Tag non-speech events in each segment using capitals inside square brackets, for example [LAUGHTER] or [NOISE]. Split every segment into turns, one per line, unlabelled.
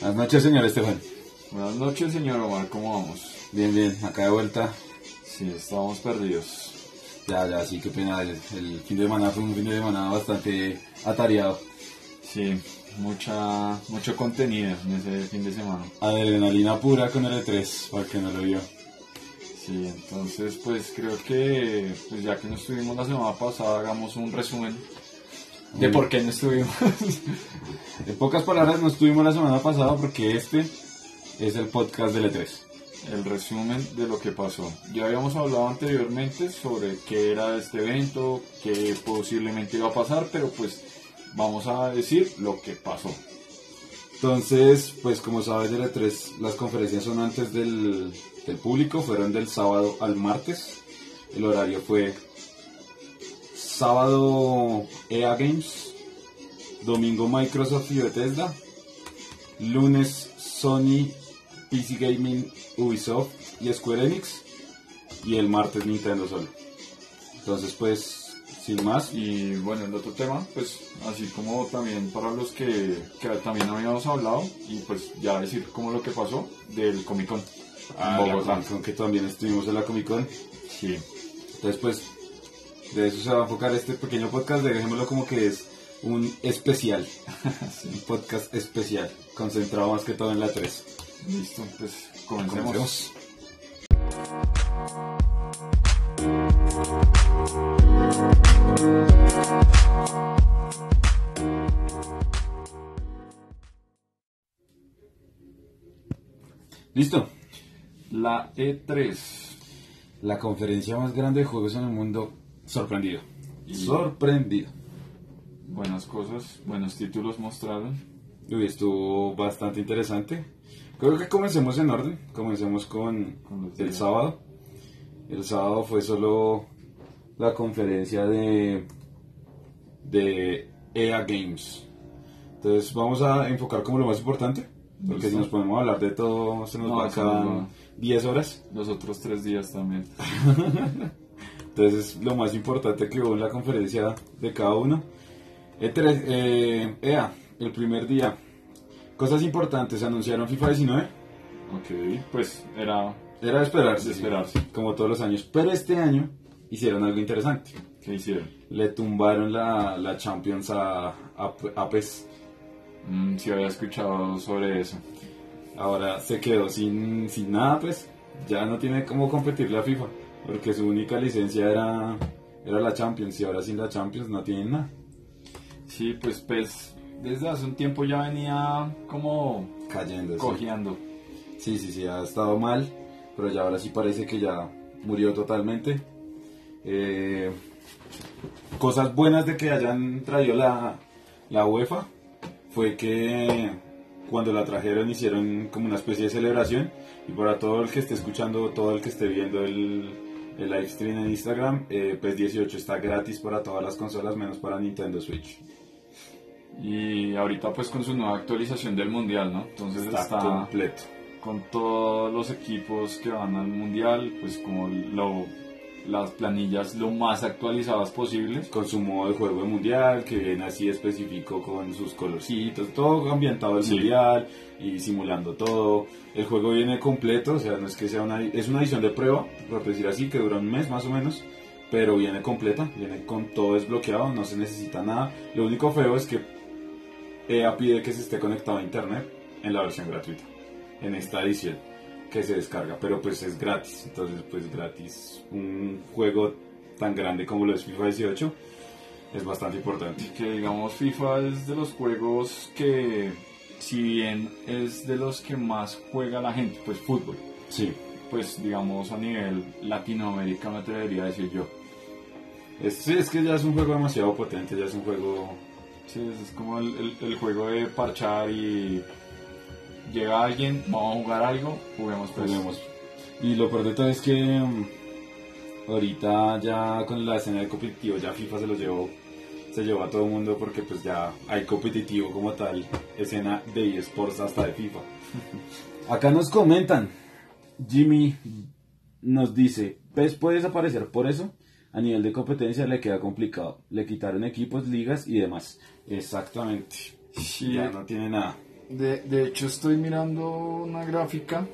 Buenas noches, señor Estefan.
Buenas noches, señor Omar, ¿cómo vamos?
Bien, bien, acá de vuelta.
Sí, estábamos perdidos.
Ya, ya, sí, qué pena. El, el fin de semana fue un fin de semana bastante atareado.
Sí, mucha, mucho contenido en ese fin de semana.
Adrenalina pura con el E3, para que no lo vio.
Sí, entonces pues creo que pues ya que no estuvimos la semana pasada, hagamos un resumen de por qué no estuvimos. [LAUGHS]
En pocas palabras, no estuvimos la semana pasada porque este es el podcast del E3.
El resumen de lo que pasó. Ya habíamos hablado anteriormente sobre qué era este evento, qué posiblemente iba a pasar, pero pues vamos a decir lo que pasó.
Entonces, pues como sabes del E3, las conferencias son antes del, del público, fueron del sábado al martes. El horario fue sábado EA Games, domingo Microsoft y Bethesda, lunes Sony, PC Gaming, Ubisoft y Square Enix, y el martes Nintendo solo. Entonces, pues, sin más,
Y bueno, el otro tema, pues así como también para los que, que también habíamos hablado, y pues ya decir como lo que pasó del Comic Con.
a la Comic Con, que también estuvimos en la Comic Con.
Sí.
Entonces, pues, de eso se va a enfocar este pequeño podcast. Dejémoslo como que es un especial. [LAUGHS] Un podcast especial. Concentrado más que todo en la 3.
Listo, pues comencemos.
Comencemos. Listo.
La E E3.
La conferencia más grande de juegos en el mundo. Sorprendido.
Y-
Sorprendido.
Buenas cosas, buenos títulos mostraron.
Uy, estuvo bastante interesante. Creo que comencemos en orden. Comencemos con, el sábado. El sábado fue solo la conferencia de, de EA Games. Entonces vamos a enfocar como lo más importante. Porque
Listo.
si nos ponemos a hablar de todo, se nos
No,
va
va.
10 horas.
Los otros tres días también. [LAUGHS]
Entonces lo más importante que hubo en la conferencia de cada uno. E3, eh, EA, el primer día. Cosas importantes, anunciaron FIFA 19.
Ok, pues era
Era de esperarse,
De
sí,
esperarse.
como todos los años. Pero este año hicieron algo interesante.
¿Qué hicieron?
Le tumbaron la, la Champions a, a, a PES.
Mm, sí había escuchado sobre eso.
Ahora se quedó sin, sin nada, pues. Ya no tiene cómo competir la FIFA. Porque su única licencia era, era la Champions. Y ahora sin la Champions no tienen nada.
Sí, pues PES desde hace un tiempo ya venía como
Cayendo. sí.
cojeando.
Sí, sí, sí, ha estado mal, pero ya ahora sí parece que ya murió totalmente. Eh, cosas buenas de que hayan traído la, la UEFA fue que cuando la trajeron hicieron como una especie de celebración y para todo el que esté escuchando, todo el que esté viendo el, el live stream en Instagram, eh, PES 18 está gratis para todas las consolas menos para Nintendo Switch.
Y ahorita pues con su nueva actualización del mundial, ¿no? Entonces
Está,
está,
completo.
con todos los equipos que van al mundial, pues como lo, las planillas lo más actualizadas posibles.
con su modo de juego de mundial, que viene así específico con sus colorcitos, todo ambientado al
Sí.
mundial y simulando todo. El juego viene completo, o sea, no es que sea una, es una edición de prueba, por decir así, que dura un mes más o menos, pero viene completa, viene con todo desbloqueado, no se necesita nada. Lo único feo es que EA pide que se esté conectado a internet en la versión gratuita, en esta edición que se descarga, pero pues es gratis, entonces pues gratis un juego tan grande como lo es FIFA 18 es bastante importante.
que digamos FIFA es de los juegos que si bien es de los que más juega la gente, pues fútbol,
Sí,
pues digamos a nivel Latinoamérica me atrevería a decir yo.
es, que ya es un juego demasiado potente, ya es un juego...
Sí, es como el, el- el juego de parchar y llega alguien, vamos a jugar algo, juguemos pues.
Juguemos. Y lo peor de todo es que mm, ahorita ya con la escena de competitivo ya FIFA se lo llevó, se llevó a todo el mundo porque pues ya hay competitivo como tal, escena de eSports hasta de FIFA. [LAUGHS] Acá nos comentan, Jimmy nos dice, PES puede desaparecer por eso, a nivel de competencia le queda complicado, le quitaron equipos, ligas y demás. Exactamente, ya no tiene nada.
De, de hecho estoy mirando una gráfica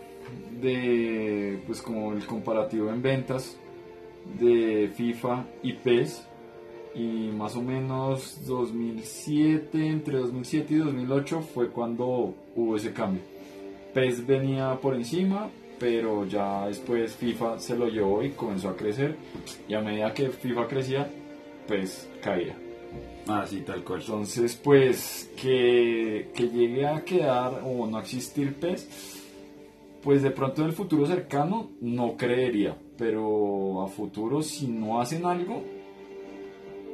de pues como el comparativo en ventas de FIFA y PES y más o menos 2007, entre 2007 y 2008 fue cuando hubo ese cambio. PES venía por encima, pero ya después FIFA se lo llevó y comenzó a crecer y a medida que FIFA crecía, PES caía.
Ah, sí, tal cual.
Entonces, pues que, que llegue a quedar o no existir PES, pues de pronto en el futuro cercano no creería, pero a futuro si no hacen algo,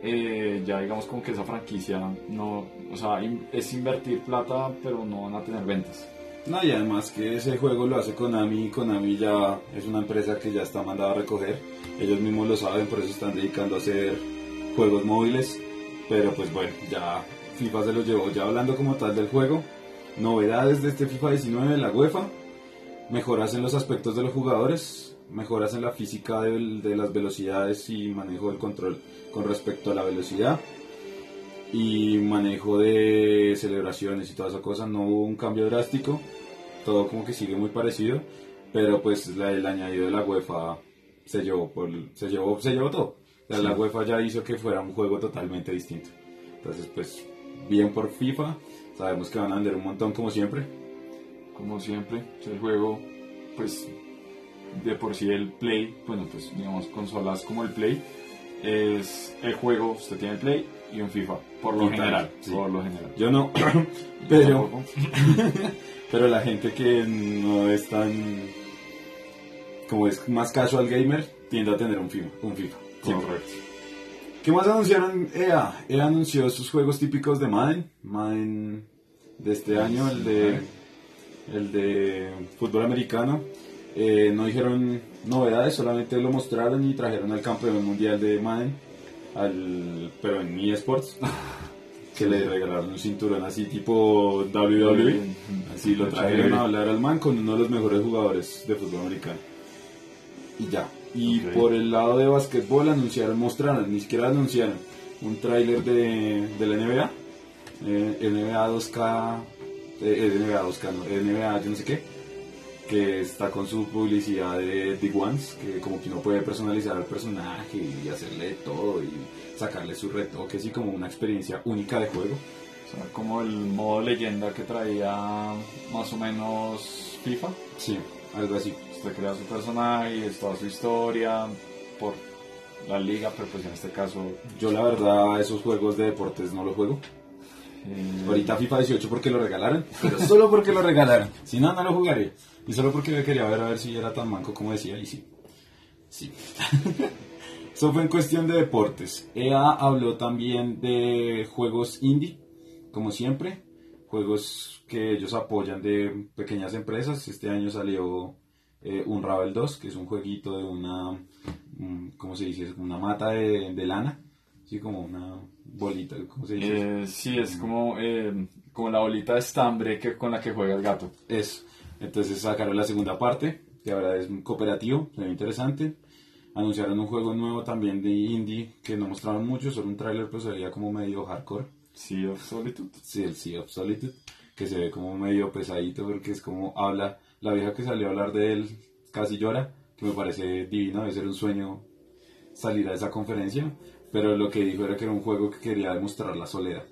eh, ya digamos como que esa franquicia no, o sea, in- es invertir plata, pero no van a tener ventas.
No, y además que ese juego lo hace Konami, y Konami ya es una empresa que ya está mandada a recoger, ellos mismos lo saben, por eso están dedicando a hacer juegos móviles, pero pues bueno, ya FIFA se lo llevó, ya hablando como tal del juego, novedades de este FIFA 19 de la UEFA, mejoras en los aspectos de los jugadores, mejoras en la física del- de, las velocidades y manejo del control con respecto a la velocidad y manejo de celebraciones y toda esa cosa, no hubo un cambio drástico, todo como que sigue muy parecido, pero pues la- el añadido de la UEFA se llevó, por, se llevó, se llevó todo. Sea, La UEFA ya hizo que fuera un juego totalmente distinto. Entonces pues bien por FIFA, sabemos que van a vender un montón como siempre.
Como siempre, el juego, pues de por sí el Play, bueno, pues digamos consolas como el Play, es el juego, usted tiene el Play y un FIFA, por lo general,
sí.
por lo general.
Yo no, [COUGHS] [COUGHS] pero, [LAUGHS] pero la gente que no es tan, como es más casual gamer, tiende a tener un FIFA. Un FIFA.
Correcto.
¿Qué más anunciaron EA? EA anunció sus juegos típicos de Madden. Madden de este año, el de, el de fútbol americano. Eh, no dijeron novedades, solamente lo mostraron y trajeron al campeón mundial de Madden, al, pero en eSports, [LAUGHS] que le regalaron un cinturón así tipo WWE. Así lo trajeron a hablar al man con uno de los mejores jugadores de fútbol americano. Y ya. Y por el lado de básquetbol anunciaron, mostraron, ni siquiera anunciaron un tráiler de, de la NBA. eh, NBA 2K, eh, NBA 2K, no, NBA yo no sé qué, que está con su publicidad de The Ones, que como que uno puede personalizar al personaje y hacerle todo y sacarle su retoque, así como una experiencia única de juego.
O sea, como el modo leyenda que traía más o menos FIFA.
Sí, algo así.
Usted crea su personaje es toda su historia por la liga, pero pues en este caso...
Yo la verdad esos juegos de deportes no los juego.
eh,
Ahorita FIFA 18 porque lo regalaron, pero solo porque lo regalaron. Si no, no lo jugaría. Y solo porque me quería ver a ver si era tan manco como decía y sí. Sí. [LAUGHS] Eso fue en cuestión de deportes. EA habló también de juegos indie, como siempre. Juegos que ellos apoyan de pequeñas empresas. Este año salió eh, Unravel 2, que es un jueguito de una, ¿cómo se dice? Una mata de, de lana. Sí, como una bolita, ¿cómo se dice?
eh, sí, es como, eh, como la bolita de estambre que, con la que juega el gato.
Eso. Entonces sacaron la segunda parte, que ahora es un cooperativo, se ve interesante. Anunciaron un juego nuevo también de indie, que no mostraron mucho, solo un tráiler, pero se veía como medio hardcore.
Sí, of Solitude.
Sí, el Sea of Solitude, que se ve como medio pesadito, porque es como habla, la vieja que salió a hablar de él casi llora, que me parece divino, debe ser un sueño salir a esa conferencia, pero lo que dijo era que era un juego que quería demostrar la soledad.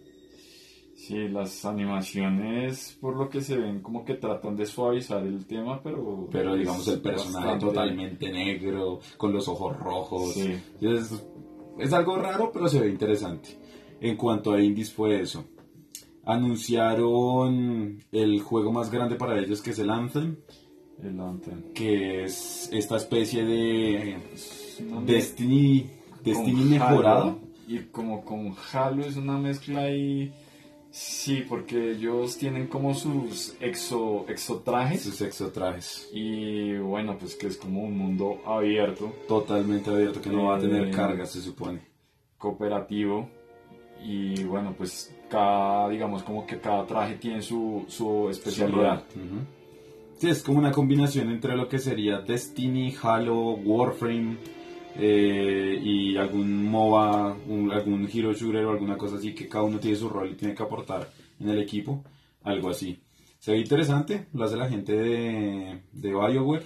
Sí, las animaciones, por lo que se ven, como que tratan de suavizar el tema, pero...
Pero digamos el personaje
bastante-
totalmente negro, con los ojos rojos.
Sí.
Es, es algo raro, pero se ve interesante. En cuanto a indies fue eso. Anunciaron el juego más grande para ellos que es el Anthem,
El Anthem.
que es esta especie de Destiny, Destiny mejorado.
Y como con Halo es una mezcla ahí. Sí, porque ellos tienen como sus exo, exotrajes.
Sus exotrajes.
Y bueno, pues que es como un mundo abierto,
Totalmente abierto, que no va a tener
Eh,
cargas, se supone.
cooperativo. Y bueno, pues cada, digamos, como que cada traje tiene su, su especialidad.
Sí, es como una combinación entre lo que sería Destiny, Halo, Warframe eh, y algún MOBA, un- algún Hero Shooter o alguna cosa así que cada uno tiene su rol y tiene que aportar en el equipo, algo así. Se ve interesante, lo hace la gente de, de BioWare.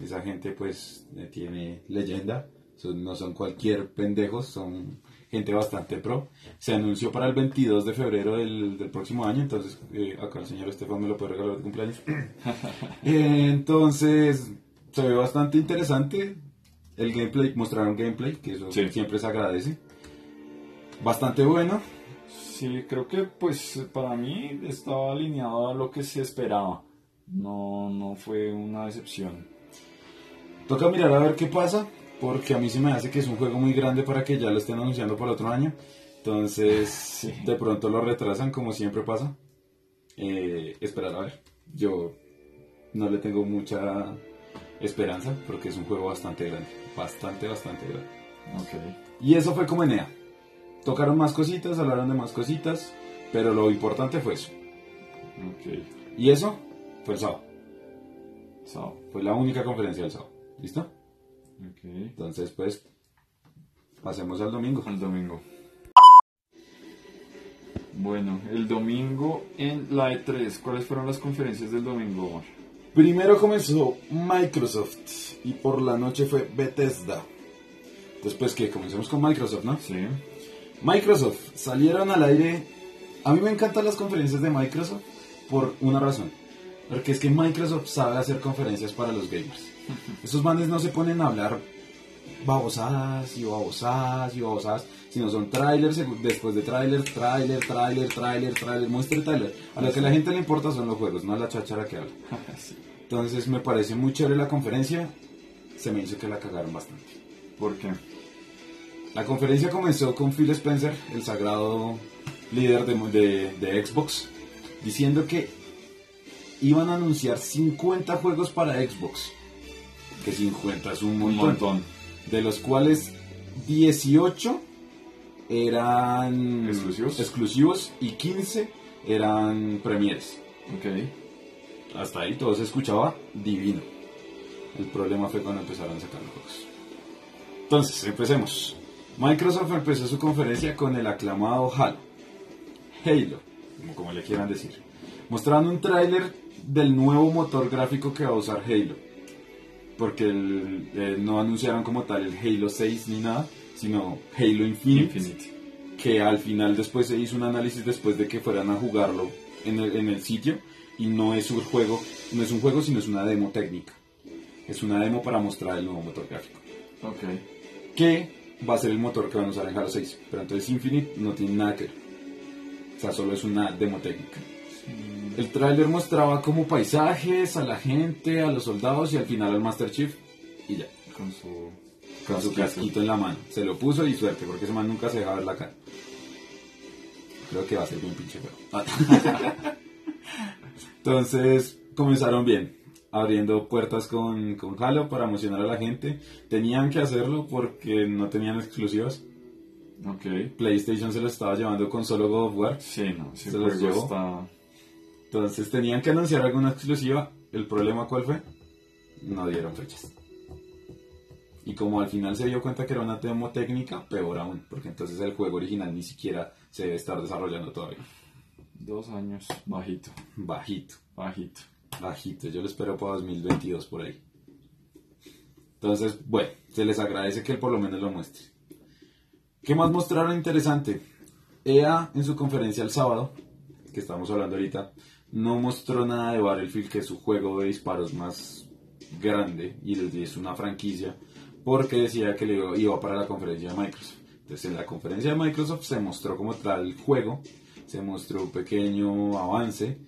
Esa gente pues eh, tiene leyenda, son- no son cualquier pendejos, son gente bastante pro. Se anunció para el 22 de febrero del, del próximo año, entonces eh, acá el señor Estefan me lo puede regalar de cumpleaños. [LAUGHS] Entonces se ve bastante interesante. El gameplay, mostraron gameplay, que eso
Sí.
siempre se agradece. Bastante bueno.
Sí, creo que pues para mí estaba alineado a lo que se esperaba. No, no fue una decepción.
Toca mirar a ver qué pasa, porque a mí se me hace que es un juego muy grande para que ya lo estén anunciando para el otro año. Entonces, [LAUGHS] de pronto lo retrasan, como siempre pasa. Eh, esperar a ver. Yo no le tengo mucha esperanza, porque es un juego bastante grande. Bastante, bastante grande.
Ok.
Y eso fue como Enea. Tocaron más cositas, hablaron de más cositas, pero lo importante fue eso.
Ok.
Y eso fue el sábado.
So,
Fue la única conferencia del sábado. ¿Listo?
Ok.
Entonces, pues, pasemos al domingo.
El domingo. Bueno, el domingo en la E3, ¿cuáles fueron las conferencias del domingo, Omar?
Primero comenzó Microsoft y por la noche fue Bethesda. Después que comencemos con Microsoft, ¿no?
Sí.
Microsoft salieron al aire. A mí me encantan las conferencias de Microsoft por una razón. Porque es que Microsoft sabe hacer conferencias para los gamers. Esos manes no se ponen a hablar babosadas y babosadas y babosadas, sino son trailers después de trailer, trailer, trailer, trailer, trailer, muestre trailer. A lo que a la gente le importa son los juegos, no la cháchara que habla. [LAUGHS] Entonces me parece muy chévere la conferencia. Se me hizo que la cagaron bastante.
¿Por qué?
La conferencia comenzó con Phil Spencer, el sagrado líder de, de- de Xbox, diciendo que iban a anunciar 50 juegos para Xbox. Que 50 es un montón. De los cuales 18 eran
¿Exclusivos?
exclusivos y 15 eran premieres.
Ok.
Hasta ahí todo se escuchaba divino. El problema fue cuando empezaron a sacar los juegos. Entonces, empecemos. Microsoft empezó su conferencia con el aclamado Halo. Halo, como, como le quieran decir. Mostrando un tráiler del nuevo motor gráfico que va a usar Halo. Porque el- eh, no anunciaron como tal el Halo 6 ni nada, sino Halo Infinite que al final después se hizo un análisis después de que fueran a jugarlo en el, en el sitio y no es un juego, no es un juego sino es una demo técnica. Es una demo para mostrar el nuevo motor gráfico.
Ok.
Que va a ser el motor que van a usar en Halo 6. Pero entonces Infinite no tiene nada que ver. O sea, solo es una demo técnica. El tráiler mostraba como paisajes, a la gente, a los soldados y al final al Master Chief. Y ya
Con su.
con su
casquito.
en la mano. Se lo puso y suerte, porque ese man nunca se deja ver la cara. Creo que va a ser bien pinche feo. Ah. [LAUGHS] Entonces, comenzaron bien, abriendo puertas con, con Halo para emocionar a la gente. Tenían que hacerlo porque no tenían exclusivas.
Ok.
PlayStation se lo estaba llevando con solo God of War.
Sí, no.
Se los llevó.
está.
Entonces tenían que anunciar alguna exclusiva. ¿El problema cuál fue? No dieron fechas. Y como al final se dio cuenta que era una demo técnica, peor aún, porque entonces el juego original ni siquiera se debe estar desarrollando todavía.
Dos años. Bajito.
Bajito,
Bajito.
bajito. Yo lo espero para 2022 por ahí. Entonces, bueno, se les agradece que por lo menos lo muestre. ¿Qué más mostraron interesante? EA en su conferencia el sábado, que estamos hablando ahorita, no mostró nada de Battlefield, que es su juego de disparos más grande y es una franquicia, porque decía que le iba- para la conferencia de Microsoft. Entonces en la conferencia de Microsoft se mostró como tal el juego, se mostró un pequeño avance,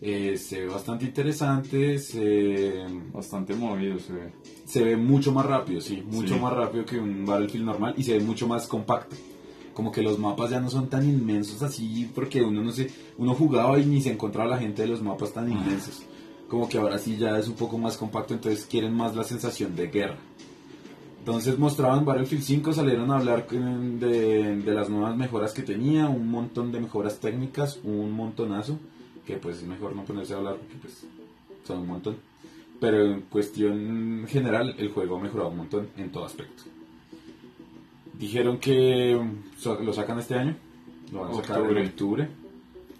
eh, se ve bastante interesante, se,
Bastante movido se ve.
se ve mucho más rápido, sí, mucho
Sí.
más rápido que un Battlefield normal y se ve mucho más compacto. Como que los mapas ya no son tan inmensos así, porque uno no sé, uno jugaba y ni se encontraba la gente de los mapas tan inmensos. Como que ahora sí ya es un poco más compacto, entonces quieren más la sensación de guerra. Entonces mostraban Battlefield 5, salieron a hablar de, de las nuevas mejoras que tenía, un montón de mejoras técnicas, un montonazo, que pues es mejor no ponerse a hablar porque pues son un montón. Pero en cuestión general, el juego ha mejorado un montón en todo aspecto. Dijeron que lo sacan este año, lo van a sacar
Octubre.
en octubre,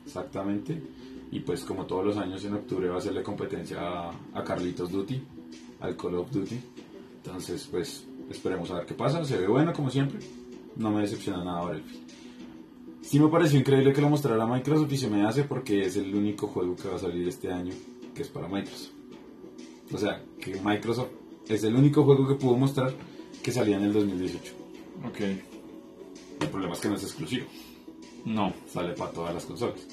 exactamente. Y pues como todos los años en octubre va a hacerle competencia a, a Carlitos Duty, al Call of Duty. Entonces pues esperemos a ver qué pasa. Se ve bueno como siempre. No me decepciona nada Battlefield. Sí me pareció increíble que lo mostrara Microsoft y se me hace porque es el único juego que va a salir este año que es para Microsoft. O sea, que Microsoft es el único juego que pudo mostrar que salía en el 2018.
Ok.
El problema es que no es exclusivo.
No.
Sale para todas las consolas.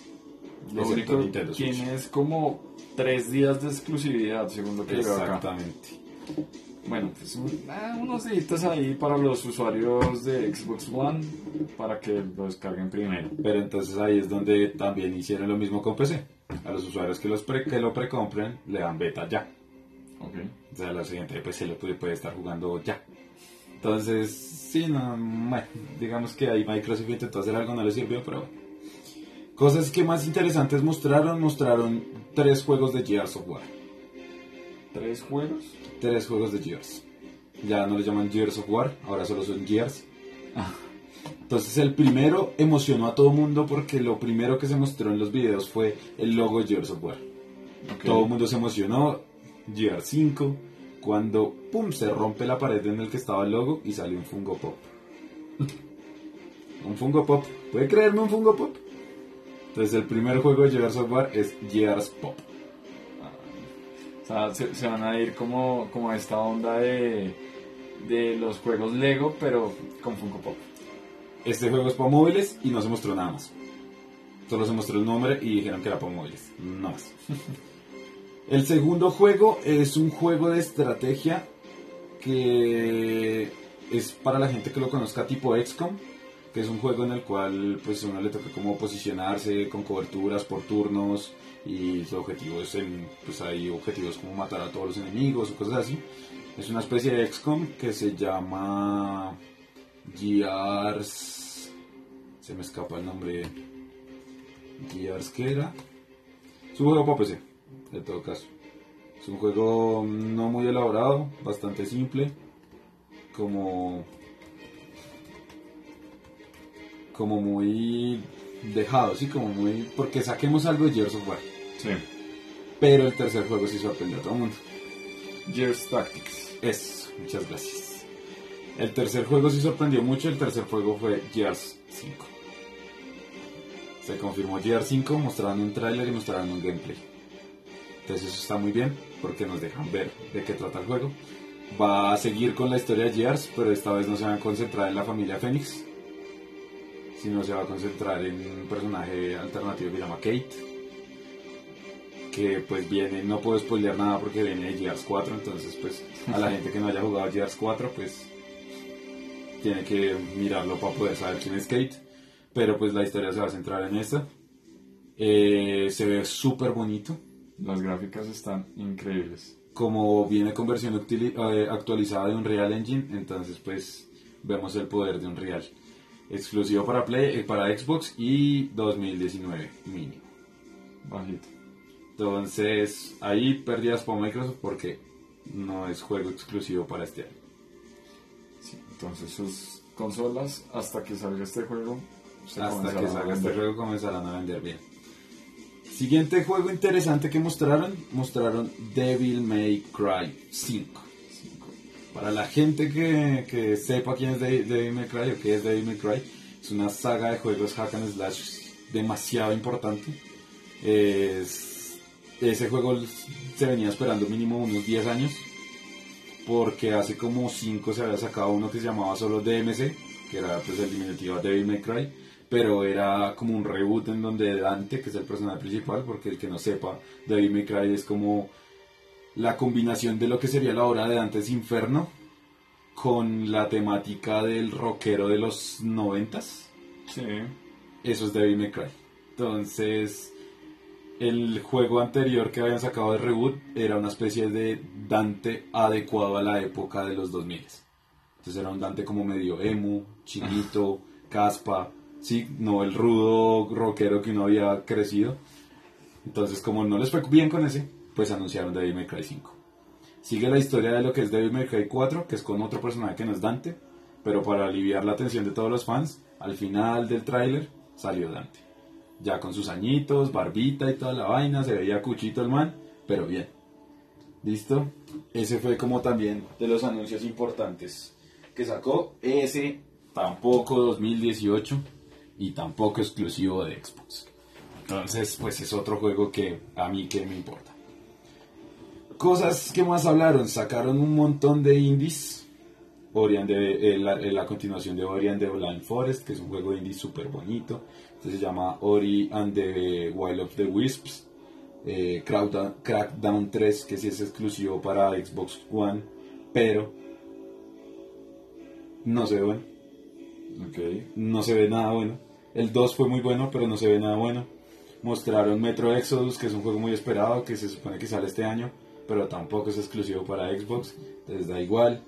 Lo único
Nintendo Switch.
tiene es como tres días de exclusividad, según lo que veo acá.
Exactamente.
Bueno, pues un- ah, unos días ahí para los usuarios de Xbox One para que lo descarguen primero.
Pero entonces ahí es donde también hicieron lo mismo con PC. A los usuarios que, los pre- que lo precompren le dan beta ya.
Ok.
O sea, la siguiente PC lo puede, puede estar jugando ya. Entonces, sí, no, bueno, digamos que ahí Microsoft intentó hacer algo, no le sirvió, pero bueno. Cosas que más interesantes mostraron, mostraron tres juegos de Gears of War.
¿Tres juegos?
Tres juegos de Gears. Ya no le llaman Gears of War, ahora solo son Gears. Entonces el primero emocionó a todo mundo porque lo primero que se mostró en los videos fue el logo de Gears of War.
Ok.
Todo el mundo se emocionó. Gears 5. Cuando pum se rompe la pared en el que estaba el logo y sale un Fungo Pop. [LAUGHS] un Fungo Pop. ¿Puede creerme un Fungo Pop? Entonces el primer juego de Gears of War es Gears Pop.
O sea, se, se van a ir como, como a esta onda de, de los juegos Lego, pero con Funko Pop.
Este juego es para móviles y no se mostró nada más. Solo se mostró el nombre y dijeron que era para móviles. No más. [LAUGHS] El segundo juego es un juego de estrategia que es para la gente que lo conozca tipo XCOM, que es un juego en el cual pues uno le toca como posicionarse con coberturas por turnos y su objetivo es en, pues hay objetivos como matar a todos los enemigos o cosas así. Es una especie de XCOM que se llama Gears. Se me escapa el nombre. Gears, ¿qué era? Es un juego para PC, en todo caso. Es un juego no muy elaborado, bastante simple. Como. Como muy dejado, sí, como muy. Porque saquemos algo de Gears of War.
Sí.
Pero el tercer juego sí sorprendió a todo el mundo.
Gears Tactics.
Eso, muchas gracias. El tercer juego sí sorprendió mucho, el tercer juego fue Gears 5. Se confirmó Gears 5, mostraron un tráiler y mostraron un gameplay. Entonces eso está muy bien, porque nos dejan ver de qué trata el juego. Va a seguir con la historia de Gears, pero esta vez no se va a concentrar en la familia Phoenix, sino se va a concentrar en un personaje alternativo que se llama Kate, que pues viene, no puedo spoilear nada porque viene de Gears 4, entonces pues a la [LAUGHS] gente que no haya jugado Gears 4 pues tiene que mirarlo para poder saber quién es Kate, pero pues la historia se va a centrar en esta. Eh, se ve súper bonito,
Las gráficas están increíbles.
como viene con versión eh, actualizada de Unreal Engine, entonces pues vemos el poder de Unreal. Exclusivo para Play, eh, para Xbox y 2019 mínimo.
Bajito.
Entonces, ahí pérdidas para Microsoft porque no es juego exclusivo para este año.
Sí, entonces sus consolas, hasta que salga este juego,
Hasta que salga este juego comenzarán a vender bien. Siguiente juego interesante que mostraron, mostraron Devil May Cry 5.
Cinco.
Para la gente que, que sepa quién es De- Devil May Cry o qué es Devil May Cry, es una saga de juegos hack and slash demasiado importante. Es- ese juego se venía esperando mínimo unos 10 años, porque hace como 5 se había sacado uno que se llamaba solo DMC, que era pues el diminutivo de Devil May Cry, pero era como un reboot en donde Dante, que es el personaje principal, porque el que no sepa, Devil May Cry es como la combinación de lo que sería la obra de Dante's Inferno con la temática del rockero de los noventas.
Sí.
Eso es Devil May Cry. Entonces, el juego anterior que habían sacado de reboot era una especie de Dante adecuado a la época de los 2000. Entonces era un Dante como medio emo, chiquito, caspa, sí, no el rudo rockero que uno había crecido. Entonces, como no les fue bien con ese, pues anunciaron Devil May Cry 5. Sigue la historia de lo que es Devil May Cry 4, que es con otro personaje que no es Dante, pero para aliviar la atención de todos los fans, al final del tráiler salió Dante. Ya con sus añitos, barbita y toda la vaina, se veía cuchito el man, pero bien. ¿Listo? Ese fue como también de los anuncios importantes que sacó. Ese tampoco 2018 y tampoco exclusivo de Xbox. Entonces, pues es otro juego que a mí que me importa. Cosas que más hablaron, sacaron un montón de indies. Orion de, eh, la, eh, la, continuación de Ori and the Blind Forest, que es un juego indie súper bonito. Este se llama Ori and the Wild of the Wisps. Eh, Crackdown, Crackdown 3, que sí es exclusivo para Xbox One, pero no se ve bueno. No se ve nada bueno. El 2 fue muy bueno, pero no se ve nada bueno. Mostraron Metro Exodus, que es un juego muy esperado, que se supone que sale este año, pero tampoco es exclusivo para Xbox, entonces da igual.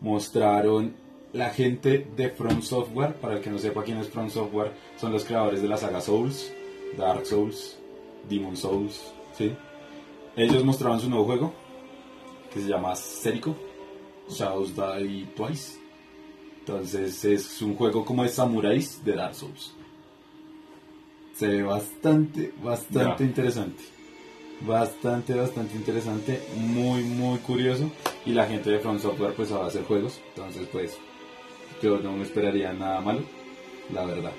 Mostraron la gente de From Software, para el que no sepa quién es From Software, son los creadores de la saga Souls, Dark Souls, Demon Souls, ¿sí? Ellos mostraron su nuevo juego, que se llama Serico, Shadows Die Twice. Entonces es un juego como de samuráis de Dark Souls. Se ve bastante, bastante interesante. Bastante, bastante interesante. Muy, muy curioso. Y la gente de From Software pues va a hacer juegos. Entonces pues yo no me esperaría nada malo. La verdad.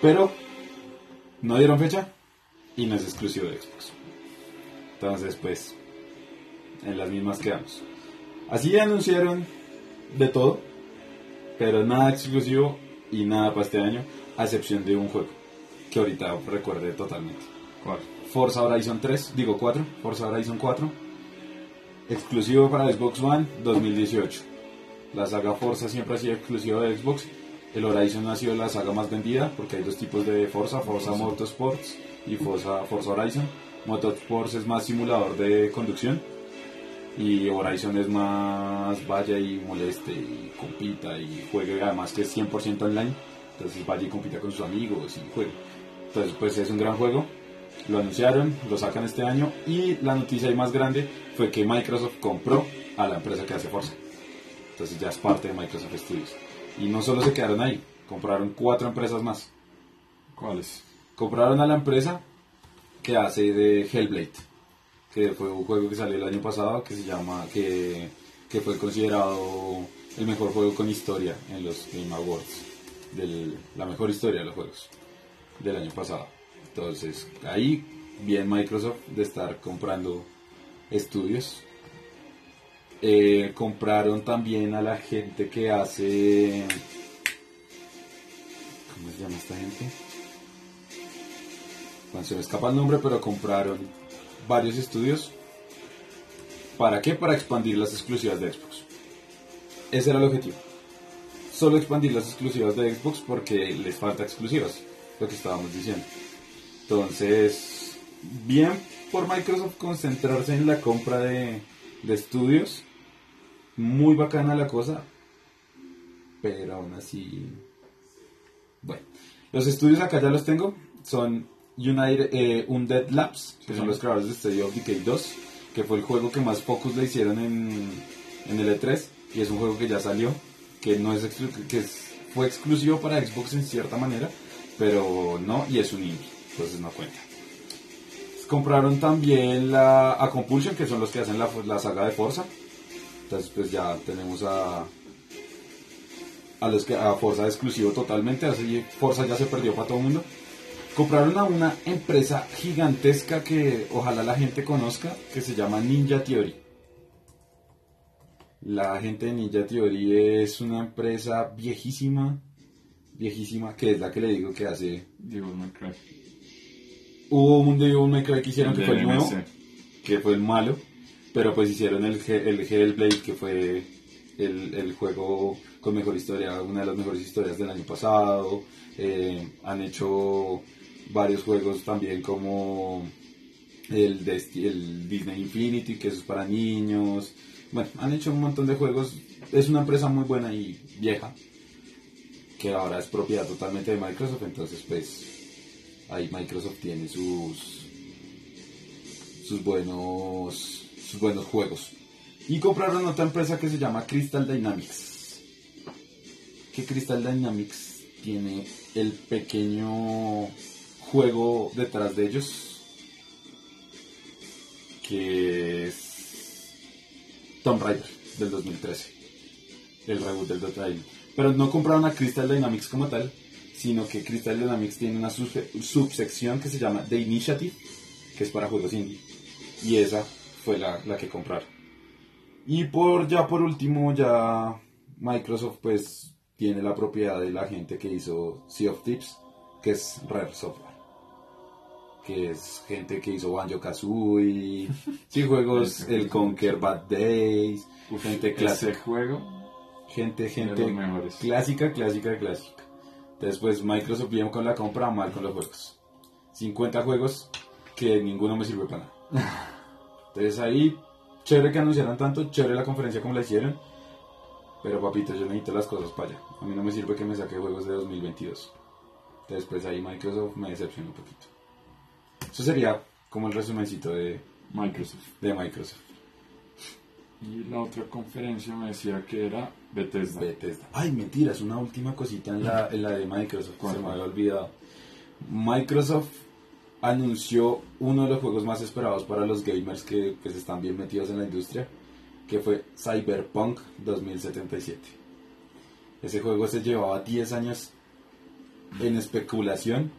Pero no dieron fecha y no es exclusivo de Xbox. Entonces pues en las mismas quedamos. Así anunciaron de todo, pero nada exclusivo y nada para este año, a excepción de un juego que ahorita recuerde totalmente.
¿Cuál?
Forza Horizon 3, digo 4, Forza Horizon 4, exclusivo para Xbox One 2018. La saga Forza siempre ha sido exclusiva de Xbox. El Horizon ha sido la saga más vendida porque hay dos tipos de Forza, Forza Motorsports y Forza, Forza Horizon. Motorsports es más simulador de conducción y Horizon es más vaya y moleste y compita y juegue además que es 100% online entonces vaya y compita con sus amigos y juegue. Entonces pues es un gran juego. Lo anunciaron, lo sacan este año y la noticia más grande fue que Microsoft compró a la empresa que hace Forza. Entonces ya es parte de Microsoft Studios. Y no solo se quedaron ahí compraron cuatro empresas más.
¿Cuáles?
compraron a la empresa que hace de Hellblade que fue un juego que salió el año pasado que se llama que, que fue considerado el mejor juego con historia en los Game Awards del, la mejor historia de los juegos del año pasado entonces ahí bien Microsoft de estar comprando estudios Eh, compraron también a la gente que hace ¿cómo se llama esta gente? Bueno, se me escapa el nombre pero compraron varios estudios. ¿Para qué? Para expandir las exclusivas de Xbox. Ese era el objetivo. Solo expandir las exclusivas de Xbox porque les falta exclusivas, lo que estábamos diciendo. Entonces, bien por Microsoft concentrarse en la compra de, de estudios. Muy bacana la cosa. Pero aún así... Bueno, los estudios acá ya los tengo. Son United, eh, Undead Labs, que son los creadores de Stadia of Decay 2, que fue el juego que más focus le hicieron en, en el E3, y es un juego que ya salió, que no es, que es- fue exclusivo para Xbox en cierta manera, pero no, y es un indie, entonces no cuenta. Compraron también la, a Compulsion, que son los que hacen la, la saga de Forza, entonces pues ya tenemos a, a los que a Forza exclusivo totalmente, así Forza ya se perdió para todo el mundo. Compraron a una empresa gigantesca que ojalá la gente conozca, que se llama Ninja Theory. La gente de Ninja Theory es una empresa viejísima, viejísima, que es la que le digo que hace...
No creo.
Hubo un Devil May Cry que hicieron que fue el nuevo, que fue el malo, pero pues hicieron el, el Hellblade, que fue el, el juego con mejor historia, una de las mejores historias del año pasado. Eh, han hecho varios juegos también como el, Disney Infinity, que eso es para niños. Bueno, han hecho un montón de juegos. Es una empresa muy buena y vieja, que ahora es propiedad totalmente de Microsoft, entonces pues ahí Microsoft tiene sus sus buenos sus buenos juegos y compraron otra empresa que se llama Crystal Dynamics que Crystal Dynamics tiene el pequeño juego detrás de ellos que es Tomb Raider del 2013, el reboot del Dot Pero no compraron a Crystal Dynamics como tal, sino que Crystal Dynamics tiene una subsección que se llama The Initiative, que es para juegos indie, y esa fue la, la que compraron. Y por ya por último, ya Microsoft pues tiene la propiedad de la gente que hizo Sea of Tips, que es Rare Software. Que es gente que hizo Banjo Kazooie, [LAUGHS] sí, juegos, el Conquer Bad Days, gente clásica.
juego?
Gente, gente clásica, clásica, clásica. Después Microsoft bien con la compra, mal con los juegos. 50 juegos que ninguno me sirve para nada. [LAUGHS] Entonces ahí, chévere que anunciaran tanto, chévere la conferencia como la hicieron. Pero papito, yo necesito las cosas para allá. A mí no me sirve que me saque juegos de 2022. Después ahí Microsoft me decepciona un poquito. Eso sería como el resumencito de
Microsoft.
De Microsoft.
Y la otra conferencia me decía que era Bethesda.
Bethesda. Ay, mentiras, una última cosita en la, en la de Microsoft, se me había olvidado. Microsoft anunció uno de los juegos más esperados para los gamers que pues, están bien metidos en la industria, que fue Cyberpunk 2077. Ese juego se llevaba 10 años en especulación.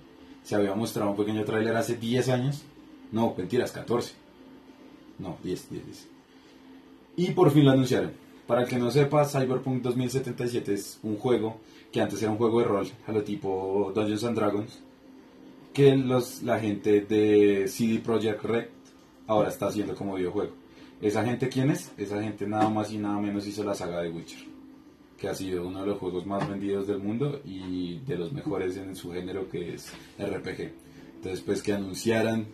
Se había mostrado un pequeño tráiler hace 10 años. No, mentiras, 14. No, 10, 10, 10. Y por fin lo anunciaron. Para el que no sepa, Cyberpunk 2077 es un juego que antes era un juego de rol, a lo tipo Dungeons and Dragons, que los, la gente de CD Projekt Red ahora está haciendo como videojuego. ¿Esa gente quién es? Esa gente nada más y nada menos hizo la saga de Witcher, que ha sido uno de los juegos más vendidos del mundo y de los mejores en su género que es RPG. Entonces, pues que anunciaran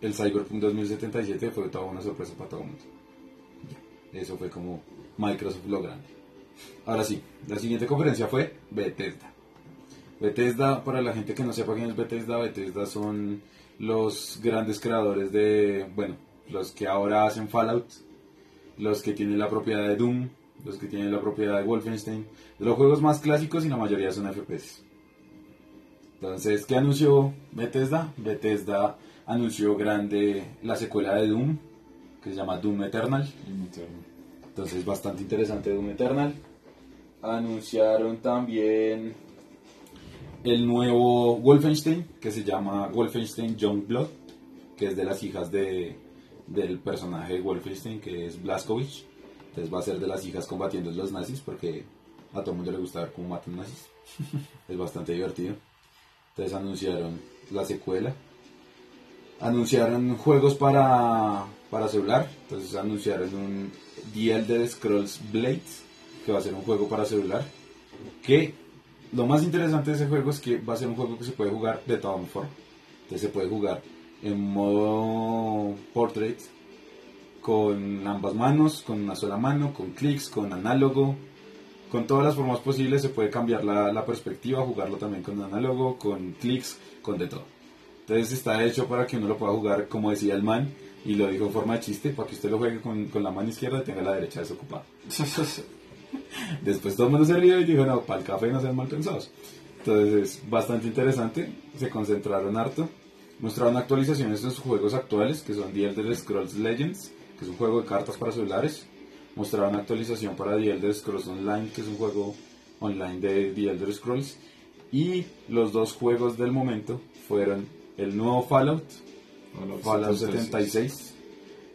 el Cyberpunk 2077 fue toda una sorpresa para todo el mundo. Eso fue como Microsoft lo grande. Ahora sí, la siguiente conferencia fue Bethesda. Bethesda, para la gente que no sepa quién es Bethesda, Bethesda son los grandes creadores de, bueno, los que ahora hacen Fallout, los que tienen la propiedad de Doom, los que tienen la propiedad de Wolfenstein, de los juegos más clásicos y la mayoría son FPS. Entonces, ¿qué anunció Bethesda? Bethesda anunció grande la secuela de Doom, que se llama Doom Eternal. Entonces, bastante interesante Doom Eternal. Anunciaron también el nuevo Wolfenstein, que se llama Wolfenstein Youngblood, que es de las hijas de, del personaje de Wolfenstein, que es Blazkowicz. Entonces va a ser de las hijas combatiendo a los nazis, porque a todo el mundo le gusta ver cómo matan nazis. [LAUGHS] es bastante divertido. Entonces anunciaron la secuela. Anunciaron juegos para, para celular. Entonces anunciaron un The Elder Scrolls Blades, que va a ser un juego para celular. Que lo más interesante de ese juego es que va a ser un juego que se puede jugar de todas formas. Entonces se puede jugar en modo portrait, con ambas manos, con una sola mano, con clics, con análogo, con todas las formas posibles se puede cambiar la, la perspectiva, jugarlo también con análogo, con clics, con de todo. Entonces está hecho para que uno lo pueda jugar como decía el man y lo dijo en forma de chiste, para que usted lo juegue con, con la mano izquierda y tenga la derecha desocupada. [LAUGHS] Después todo el mundo se rió y dijo, no, para el café no sean mal pensados. Entonces es bastante interesante, se concentraron harto, mostraron actualizaciones de sus juegos actuales, que son The Elder Scrolls Legends, que es un juego de cartas para celulares, mostraron actualización para The Elder Scrolls Online, que es un juego online de The Elder Scrolls, y los dos juegos del momento fueron el nuevo Fallout, Fallout, 76.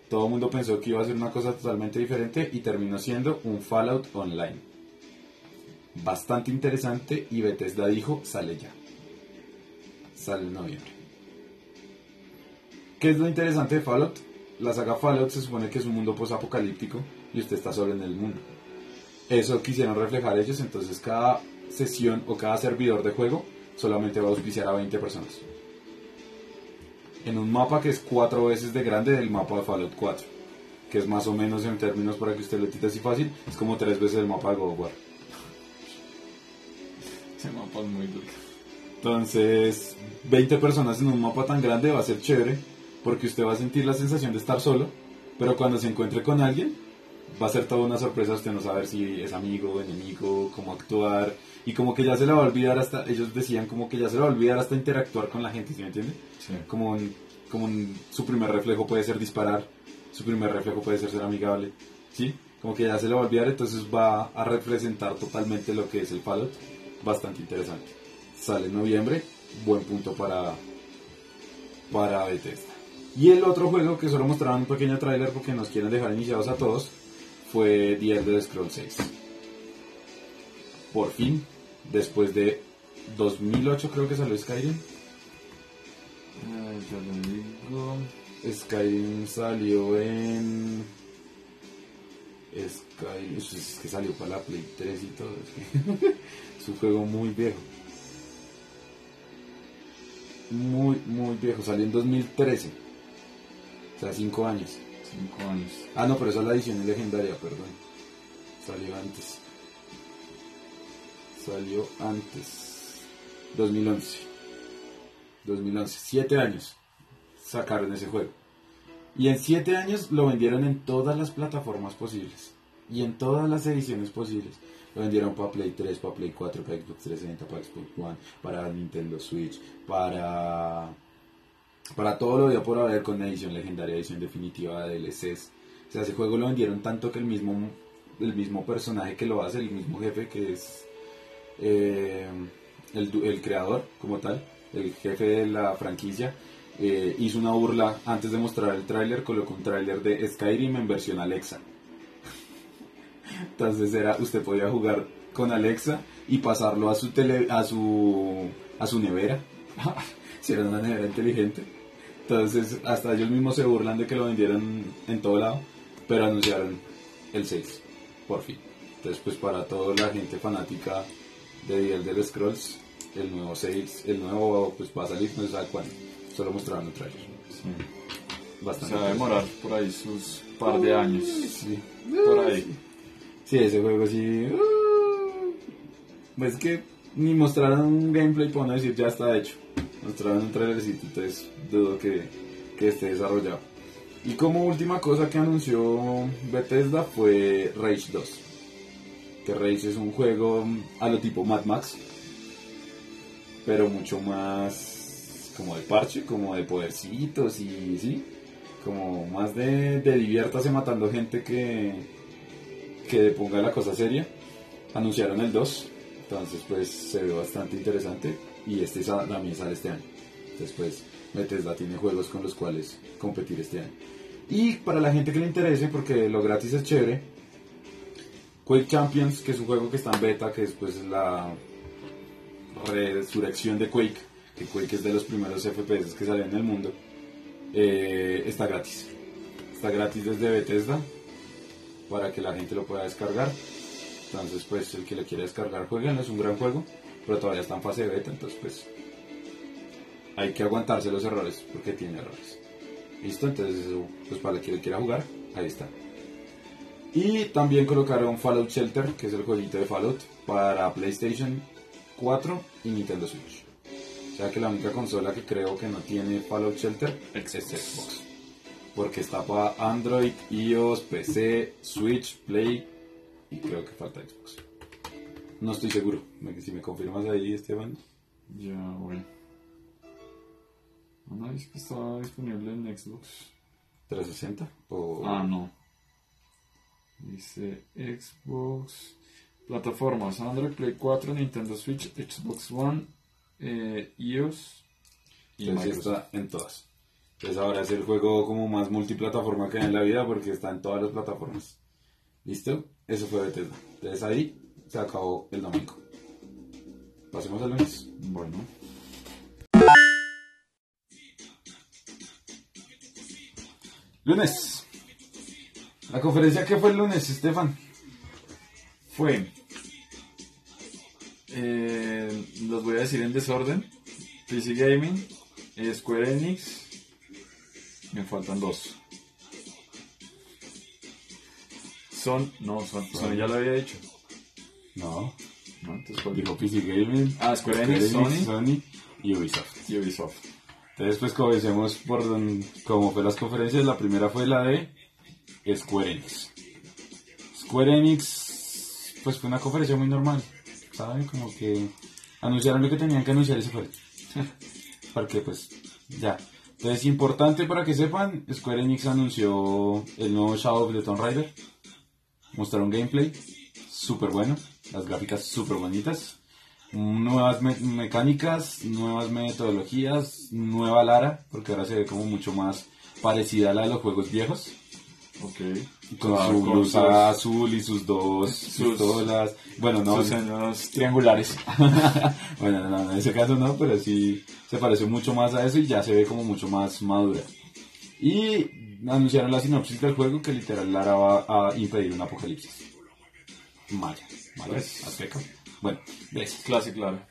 Todo el mundo pensó que iba a ser una cosa totalmente diferente y terminó siendo un Fallout Online. Bastante interesante y Bethesda dijo, sale ya. Sale en noviembre. ¿Qué es lo interesante de Fallout? La saga Fallout se supone que es un mundo post-apocalíptico y usted está solo en el mundo. Eso quisieron reflejar ellos, entonces cada sesión o cada servidor de juego solamente va a auspiciar a 20 personas en un mapa que es cuatro veces de grande del mapa de Fallout 4, que es más o menos en términos para que usted lo tite así fácil, es como tres veces el mapa de God of War.
Ese mapa es muy duro.
Entonces, 20 personas en un mapa tan grande va a ser chévere, porque usted va a sentir la sensación de estar solo, pero cuando se encuentre con alguien, va a ser toda una sorpresa usted no saber si es amigo, enemigo, cómo actuar y como que ya se le va a olvidar hasta, ellos decían como que ya se le va a olvidar hasta interactuar con la gente, ¿sí me entiende?
Sí.
Como, un- como un- su primer reflejo puede ser disparar, su primer reflejo puede ser ser amigable, ¿sí? Como que ya se le va a olvidar, entonces va a representar totalmente lo que es el Fallout, bastante interesante. Sale en noviembre, buen punto para, para Bethesda. Y el otro juego que solo mostraron un pequeño tráiler porque nos quieren dejar iniciados a todos fue The Elder Scrolls 6. Por fin, después de 2008 creo que salió Skyrim.
Eh.
Skyrim salió en... Skyrim, es es que salió para la Play 3 y todo. es que [LAUGHS] es un juego muy viejo. Muy, muy viejo. Salió en 2013. O sea, 5 años.
Cinco años.
Ah, no, pero esa es la edición legendaria, perdón. Salió antes. Salió antes. 2011. 2011. 7 años sacaron ese juego. Y en 7 años lo vendieron en todas las plataformas posibles. Y en todas las ediciones posibles. Lo vendieron para Play 3, para Play 4, para Xbox 360, para Xbox One, para Nintendo Switch, para para todo lo día por haber con la edición legendaria, edición definitiva de DLCs. O sea, ese juego lo vendieron tanto que el mismo, el mismo personaje que lo hace, el mismo jefe que es eh, el, el creador como tal, el jefe de la franquicia, eh, hizo una burla antes de mostrar el tráiler, colocó un tráiler de Skyrim en versión Alexa. Entonces era, usted podía jugar con Alexa y pasarlo a su tele, a su a su nevera. [LAUGHS] si era una nevera inteligente. Entonces, hasta ellos mismos se burlan de que lo vendieran en todo lado, pero anunciaron el 6, por fin. Entonces, pues para toda la gente fanática de The Elder Scrolls, el nuevo 6, el nuevo pues va a salir, no se sabe cuándo. Solo mostraron el trailer.
Sí.
Bastante.
Se va a demorar por ahí sus par de años.
Sí.
Por ahí.
Sí, ese juego sí. uh, Pues que ni mostraron un gameplay para no decir ya está hecho. Mostraron un trailercito, entonces dudo que, que esté desarrollado. Y como última cosa que anunció Bethesda fue Rage 2. Que Rage es un juego a lo tipo Mad Max, pero mucho más como de parche, como de podercitos y sí, como más de, de diviértase matando gente que, que ponga la cosa seria. Anunciaron el 2, entonces pues se ve bastante interesante y este sa- también sale este año. Pues Bethesda tiene juegos con los cuales competir este año. Y para la gente que le interese, porque lo gratis es chévere, Quake Champions, que es un juego que está en beta, que después es la resurrección de Quake, que Quake es de los primeros FPS que salen en el mundo, eh, está gratis. Está gratis desde Bethesda para que la gente lo pueda descargar. Entonces, pues el que le quiera descargar, jueguen, es un gran juego, pero todavía está en fase de beta, entonces pues hay que aguantarse los errores porque tiene errores. ¿Listo? Entonces, eso, pues para el que le quiera jugar, ahí está. Y también colocaron Fallout Shelter, que es el jueguito de Fallout, para PlayStation 4 y Nintendo Switch. O sea que la única consola que creo que no tiene Fallout Shelter es Xbox. Porque está para Android, iOS, PC, Switch, Play y creo que falta Xbox. No estoy seguro. Si me confirmas ahí, Esteban.
Ya, bueno. No, es que estaba disponible en Xbox.
360 o
Ah, no. Dice Xbox. Plataformas: Android, Play 4, Nintendo Switch, Xbox One, eh, iOS y
Entonces está en todas. Entonces ahora es el juego como más multiplataforma que hay en la vida porque está en todas las plataformas. ¿Listo? Eso fue Bethesda. Entonces ahí se acabó el domingo. Pasemos al lunes.
Bueno.
Lunes. La conferencia que fue el lunes, Estefan.
Fue. eh, los voy a decir en desorden. PC Gaming, eh, Square Enix. Me faltan dos. Son, no, son, Sony ya lo había dicho.
No.
¿no? Entonces, ¿cuál
Dijo PC Gaming.
Ah, Square Enix,
Sony y Ubisoft.
y Ubisoft.
Entonces pues comencemos por cómo fue las conferencias. La primera fue la de Square Enix. Square Enix, pues fue una conferencia muy normal, ¿saben? Como que anunciaron lo que tenían que anunciar y se fue. [LAUGHS] Porque pues ya. Entonces, importante para que sepan, Square Enix anunció el nuevo Shadow of the Tomb Raider. Mostraron gameplay, súper bueno, las gráficas súper bonitas. Nuevas me- mecánicas, nuevas metodologías, nueva Lara, porque ahora se ve como mucho más parecida a la de los juegos viejos.
Ok.
Con
Ah,
su blusa azul y sus dos
Sus-
pistolas. Bueno, no,
Sus senos triangulares. [LAUGHS] [LAUGHS]
bueno, no, en ese caso no, pero sí se parece mucho más a eso y ya se ve como mucho más madura. Y anunciaron la sinopsis del juego que literal Lara va a impedir un apocalipsis. Maya, azteca. Bueno, ves,
Classic, claro.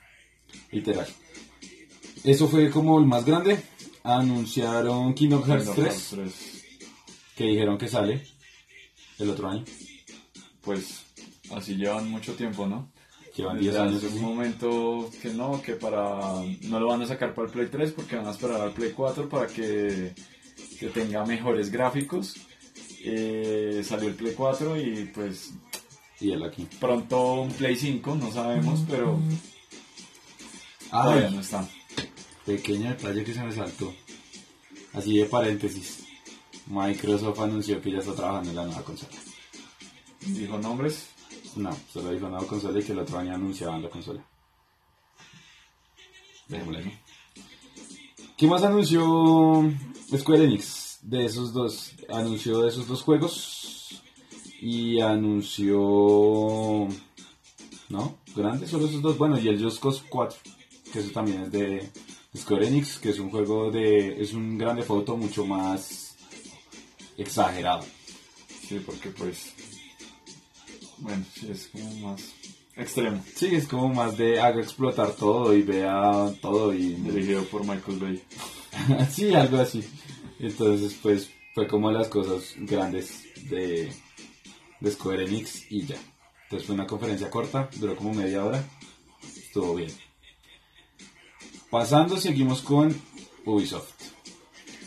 literal. Eso fue como el más grande. Anunciaron Kingdom Hearts
Kingdom
3,
Hearts 3.
que dijeron que sale el otro año.
Pues así llevan mucho tiempo, ¿no?
Llevan
Desde
10 años.
hace un momento que no, que para no lo van a sacar para el Play 3 porque van a esperar al Play 4 para que, que tenga mejores gráficos. Eh, salió el Play 4 y pues
Y él aquí.
pronto un Play 5, no sabemos, pero todavía
Ay,
no está.
Pequeño detalle que se me saltó. Así de paréntesis. Microsoft anunció que ya está trabajando en la nueva consola.
Dijo nombres.
No, solo dijo nueva consola y que el otro año anunciaban la consola. Dejémosla ahí. ¿Qué más anunció Square Enix? De esos dos. Anunció de esos dos juegos. Y anunció. ¿No? Grandes solo esos dos. Bueno, y el Just Cause 4. Que eso también es de Square Enix. Que es un juego de. Es un grande foto mucho más. Exagerado.
Sí, porque pues. Bueno, sí, es como más extremo.
Sí, es como más de haga explotar todo y vea todo y...
Dirigido por Michael Bay. [LAUGHS]
sí, algo así. Entonces, pues, fue como las cosas grandes de, de Square Enix y ya. Entonces fue una conferencia corta, duró como media hora. Estuvo bien. Pasando, seguimos con Ubisoft.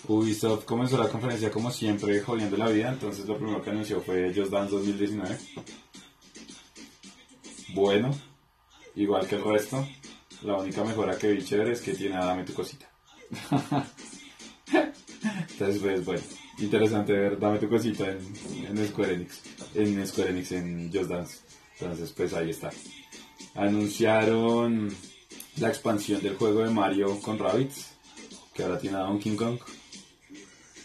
Ubisoft comenzó la conferencia como siempre jodiendo la vida, entonces lo primero que anunció fue Just Dance 2019. Bueno, igual que el resto, la única mejora que vi chévere es que tiene a Dame tu cosita. [LAUGHS] Entonces, pues bueno, interesante ver Dame tu cosita en, en Square Enix, en Square Enix, en Just Dance. Entonces, pues ahí está. Anunciaron la expansión del juego de Mario con Rabbids, que ahora tiene a Donkey Kong.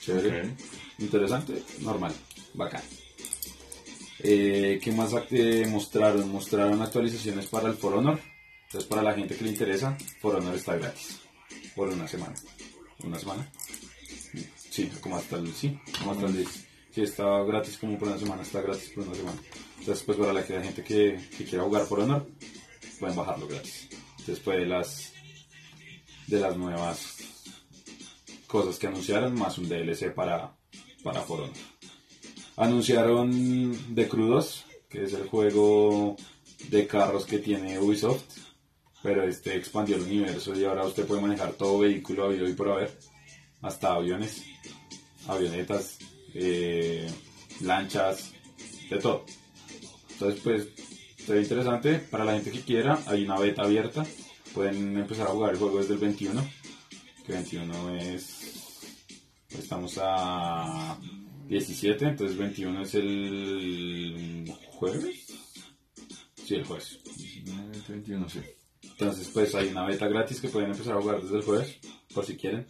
Chévere. Interesante, normal, bacán. Eh, ¿Qué más eh, mostraron? Mostraron actualizaciones para el For Honor. Entonces, para la gente que le interesa, For Honor está gratis. Por una semana. ¿Una semana? Sí, como hasta el... Sí, como hasta el 10. Sí, está gratis como por una semana, está gratis por una semana. Entonces, pues para la, que- gente que, que quiera jugar For Honor, pueden bajarlo gratis. Después de las... De las nuevas cosas que anunciaron, más un DLC para, para For Honor. Anunciaron The Crew 2, que es el juego de carros que tiene Ubisoft, pero este expandió el universo y ahora usted puede manejar todo vehículo habido y por haber, hasta aviones, avionetas, eh, lanchas, de todo. Entonces, pues, ve interesante para la gente que quiera. Hay una beta abierta, pueden empezar a jugar el juego desde el 21, que 21 es Estamos a 17, entonces 21 es el jueves. Sí, el jueves.
19, 21, sí.
Entonces, pues hay una beta gratis que pueden empezar a jugar desde el jueves, por si quieren.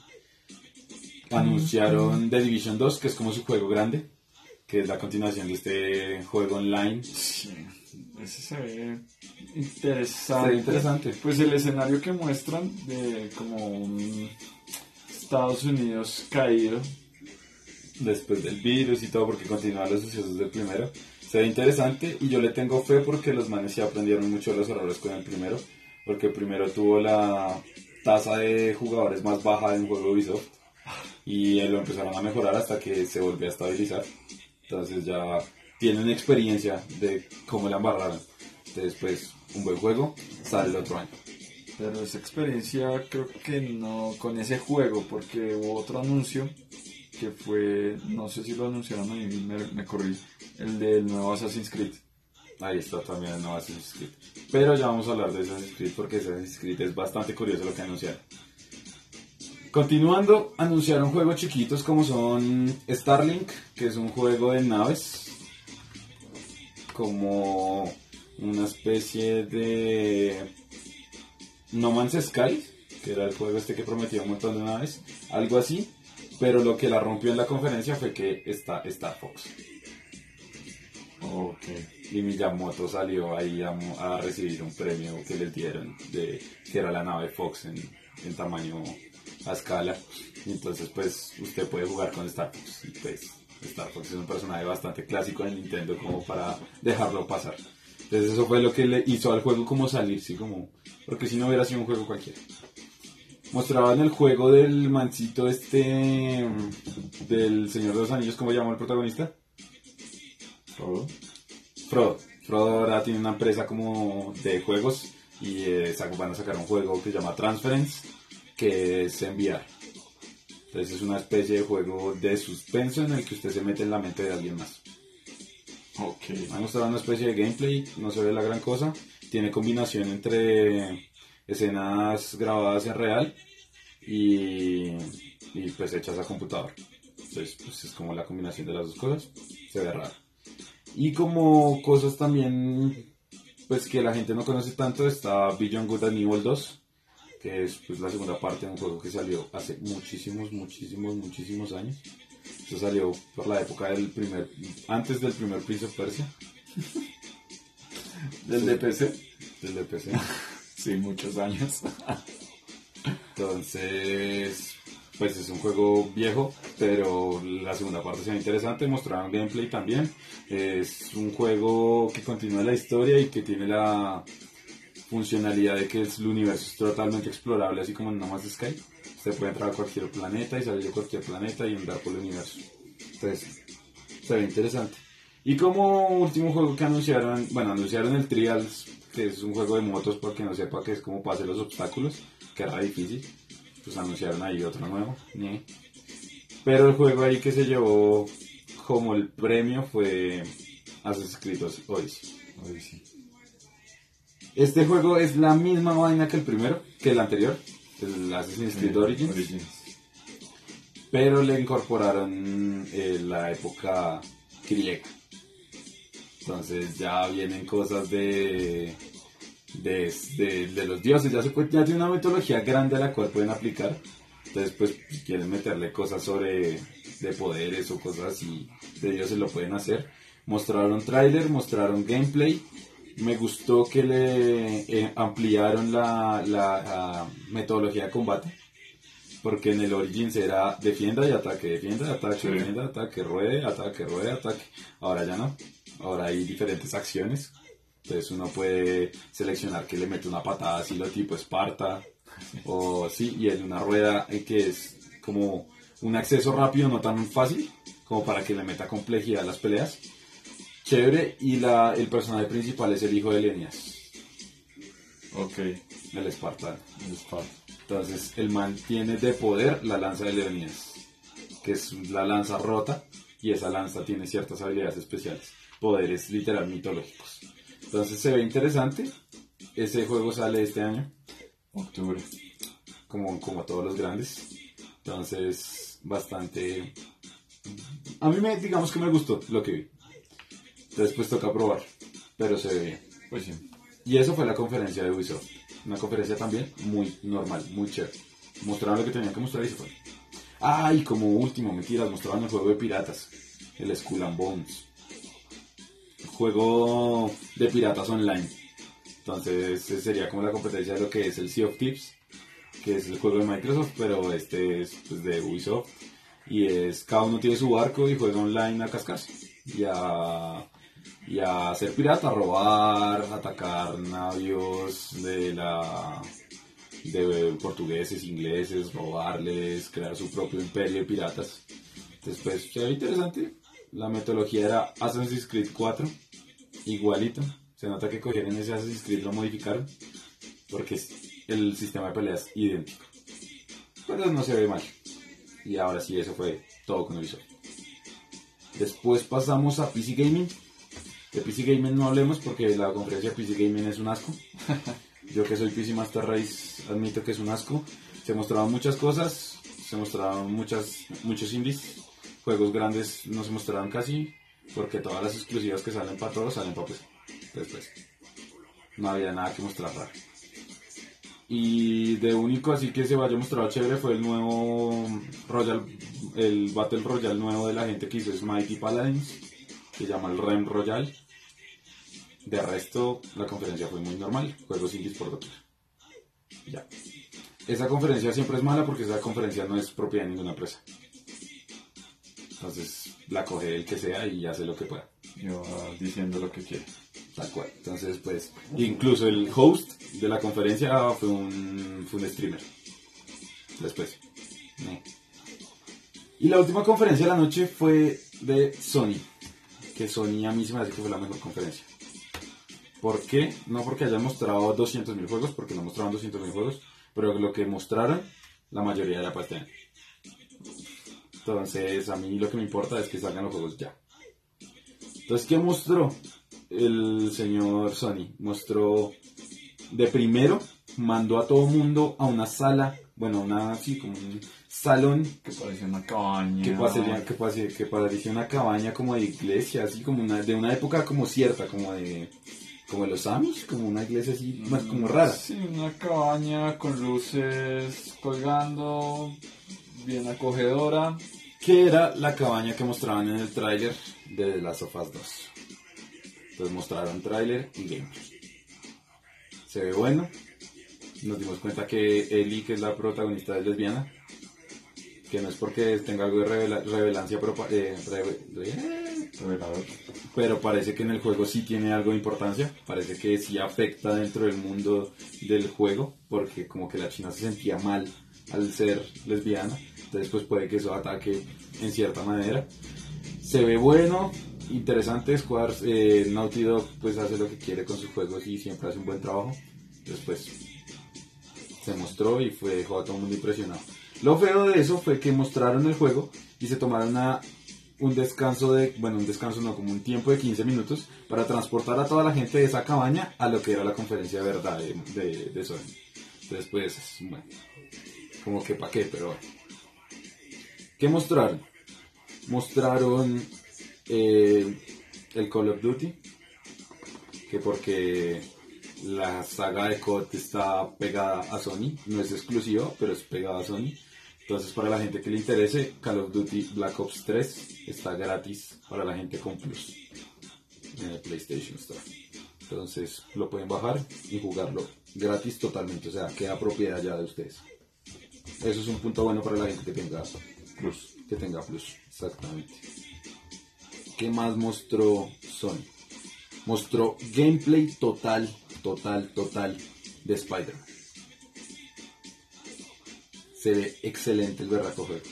Anunciaron The Division 2, que es como su juego grande, que es la continuación de este juego online.
Sí, ese se ve interesante.
Se ve interesante.
Pues el escenario que muestran de como un Estados Unidos caído.
después del virus y todo, porque continúan los sucesos del primero. Se ve interesante y yo le tengo fe porque los manes ya aprendieron mucho de los errores con el primero, porque el primero tuvo la tasa de jugadores más baja en un juego Ubisoft y lo empezaron a mejorar hasta que se volvió a estabilizar. Entonces ya tienen experiencia de cómo la embarraron. Entonces, pues, un buen juego sale el otro año.
Pero esa experiencia creo que no con ese juego, porque hubo otro anuncio que fue, no sé si lo anunciaron ahí, me, me corrí, el del nuevo Assassin's Creed.
Ahí está también el nuevo Assassin's Creed. Pero ya vamos a hablar de Assassin's Creed porque Assassin's Creed es bastante curioso lo que anunciaron. Continuando, anunciaron juegos chiquitos como son Starlink, que es un juego de naves, como una especie de No Man's Sky, que era el juego este que prometía un montón de naves, algo así, pero lo que la rompió en la conferencia fue que está Star Fox.
Ok.
Y Miyamoto salió ahí a, a recibir un premio que le dieron, de, que era la nave Fox en, en tamaño a escala. Y entonces pues usted puede jugar con Star Fox. Y pues Star Fox es un personaje bastante clásico en Nintendo como para dejarlo pasar. Entonces eso fue lo que le hizo al juego como salir, sí, como... Porque si no hubiera sido un juego cualquiera. Mostraban el juego del mancito este... Del Señor de los Anillos, ¿cómo llamó el protagonista?
¿Todo?
Frodo. Frodo ahora tiene una empresa como de juegos y eh, van a sacar un juego que se llama Transference, que es enviar. Entonces es una especie de juego de suspenso en el que usted se mete en la mente de alguien más.
Ok.
Me ha mostrado una especie de gameplay, no se ve la gran cosa. Tiene combinación entre escenas grabadas en real y, y pues hechas a computador. Entonces pues es como la combinación de las dos cosas. Se ve raro. Y como cosas también pues que la gente no conoce tanto está Beyond Good and Evil 2 que es pues la segunda parte de un juego que salió hace muchísimos, muchísimos, muchísimos años. Esto salió por la época del primer, antes del primer Prince of Persia,
¿Del [LAUGHS] DPC?
del de PC. [LAUGHS]
Sí, muchos años.
Entonces, pues es un juego viejo, pero la segunda parte se ve interesante, mostraron gameplay también. Es un juego que continúa la historia y que tiene la funcionalidad de que el universo es totalmente explorable, así como No Man's Sky. Usted puede entrar a cualquier planeta y salir de cualquier planeta y andar por el universo. Entonces, se ve interesante. Y como último juego que anunciaron, bueno, anunciaron el Trials, que es un juego de motos, para que no sepa que es como pase los obstáculos, que era difícil. Pues anunciaron ahí otro nuevo. Pero el juego ahí que se llevó como el premio fue Assassin's Creed Odyssey.
Sí.
Este juego es la misma vaina que el primero, que el anterior, el Assassin's Creed Origins, pero le incorporaron eh, la época griega. Entonces ya vienen cosas de, de, de- de los dioses, ya, se puede- ya tiene una metodología grande a la cual pueden aplicar. Entonces pues si quieren meterle cosas sobre de poderes o cosas así de dioses lo pueden hacer. Mostraron tráiler, mostraron gameplay. Me gustó que le eh, ampliaron la, la, la metodología de combate. Porque en el Origins era defienda y ataque, defienda, ataque,
Sí.
defienda, ataque, ruede, ataque, ruede, ataque. Ahora ya no. Ahora hay diferentes acciones. Entonces uno puede seleccionar que le mete una patada así lo tipo Esparta. O sí, y en una rueda eh, que es como un acceso rápido, no tan fácil, como para que le meta complejidad a las peleas. Chévere, y la, el personaje principal es el hijo de Lenias,
Ok.
el espartano.
El.
Entonces, el man tiene de poder la lanza de Leonidas, que es la lanza rota, y esa lanza tiene ciertas habilidades especiales, poderes literal mitológicos. Entonces, se ve interesante. Ese juego sale este año,
Octubre.
como, como todos los grandes. Entonces, bastante. A mí, me, digamos que me gustó lo que vi. Después toca probar, pero se ve bien.
Pues sí.
Y eso fue la conferencia de Ubisoft. Una conferencia también muy normal, muy chévere. Mostraron lo que tenían que mostrar y se fue. Ah, y como último, mentiras, mostraron el juego de piratas. El Skull and Bones. Juego de piratas online. Entonces sería como la competencia de lo que es el Sea of Thieves. Que es el juego de Microsoft, pero este es pues, de Ubisoft. Y es, cada uno tiene su barco y juega online a cascarse. Y a y a ser pirata, a robar, atacar navios de la de portugueses, ingleses, robarles, crear su propio imperio de piratas. Pues, se ve interesante. La metodología era Assassin's Creed 4, igualito. Se nota que cogieron ese Assassin's Creed lo modificaron, porque el sistema de pelea es idéntico. Pero no se ve mal. Y ahora sí, eso fue todo con Ubisoft. Después pasamos a PC Gaming. De PC Gaming no hablemos porque la conferencia de PC Gaming es un asco. [LAUGHS] Yo que soy PC Master Race admito que es un asco. Se mostraban muchas cosas, se mostraban muchas, muchos indies, juegos grandes no se mostraban casi, porque todas las exclusivas que salen para todos salen para PC. Después, no había nada que mostrar raro. Y de único así que se vaya mostrado chévere fue el nuevo Royal, el Battle Royale nuevo de la gente que hizo Mighty Paladins, que se llama el Rem Royal. De resto, la conferencia fue muy normal, juegos indies por doquier. Ya. Esa conferencia siempre es mala porque esa conferencia no es propiedad de ninguna empresa. Entonces la coge el que sea y hace lo que pueda.
Y va diciendo lo que quiere.
Tal cual. Entonces, pues, incluso el host de la conferencia fue un, fue un streamer. Después. ¿no? Y la última conferencia de la noche fue de Sony. Que Sony a mí se me hace que fue la mejor conferencia. ¿Por qué? No porque hayan mostrado 200.000 juegos, porque no mostraron 200.000 juegos, pero lo que mostraron, la mayoría era para este. Entonces, a mí lo que me importa es que salgan los juegos ya. Entonces, ¿qué mostró el señor Sony? Mostró de primero, mandó a todo mundo a una sala, bueno, una así como un salón
Que parecía una cabaña.
que parecía, que parecía, que parecía una cabaña como de iglesia, así como una, de una época como cierta, como de, como los Amish, como una iglesia así, más como rara.
Sí, una cabaña con luces colgando, bien acogedora.
que era la cabaña que mostraban en el tráiler de of Us 2. Entonces mostraron tráiler y gameplay. Se ve bueno. Nos dimos cuenta que Ellie, que es la protagonista, es lesbiana. Que no es porque tenga algo de revela- revelancia, pero, eh, re-
Revelador.
pero parece que en el juego sí tiene algo de importancia. Parece que sí afecta dentro del mundo del juego, porque como que la china se sentía mal al ser lesbiana. Entonces pues puede que eso ataque en cierta manera. Se ve bueno, interesante. Square, eh, Naughty Dog pues hace lo que quiere con sus juegos y siempre hace un buen trabajo. Después se mostró y fue dejó a todo el mundo impresionado. Lo feo de eso fue que mostraron el juego y se tomaron una, un descanso de, bueno, un descanso no, como un tiempo de 15 minutos para transportar a toda la gente de esa cabaña a lo que era la conferencia de verdad de, Sony. Entonces, pues, bueno, como que pa' qué, pero bueno. ¿Qué mostraron? Mostraron eh, el Call of Duty, que porque la saga de COD está pegada a Sony, no es exclusiva, pero es pegada a Sony. Entonces, para la gente que le interese, Call of Duty Black Ops 3 está gratis para la gente con Plus en el PlayStation Store. Entonces, lo pueden bajar y jugarlo gratis totalmente, o sea, queda propiedad ya de ustedes. Eso es un punto bueno para la gente que tenga Plus, que tenga Plus, exactamente. ¿Qué más mostró Sony? Mostró gameplay total, total, total de Spider-Man. Se ve excelente el berraco juego.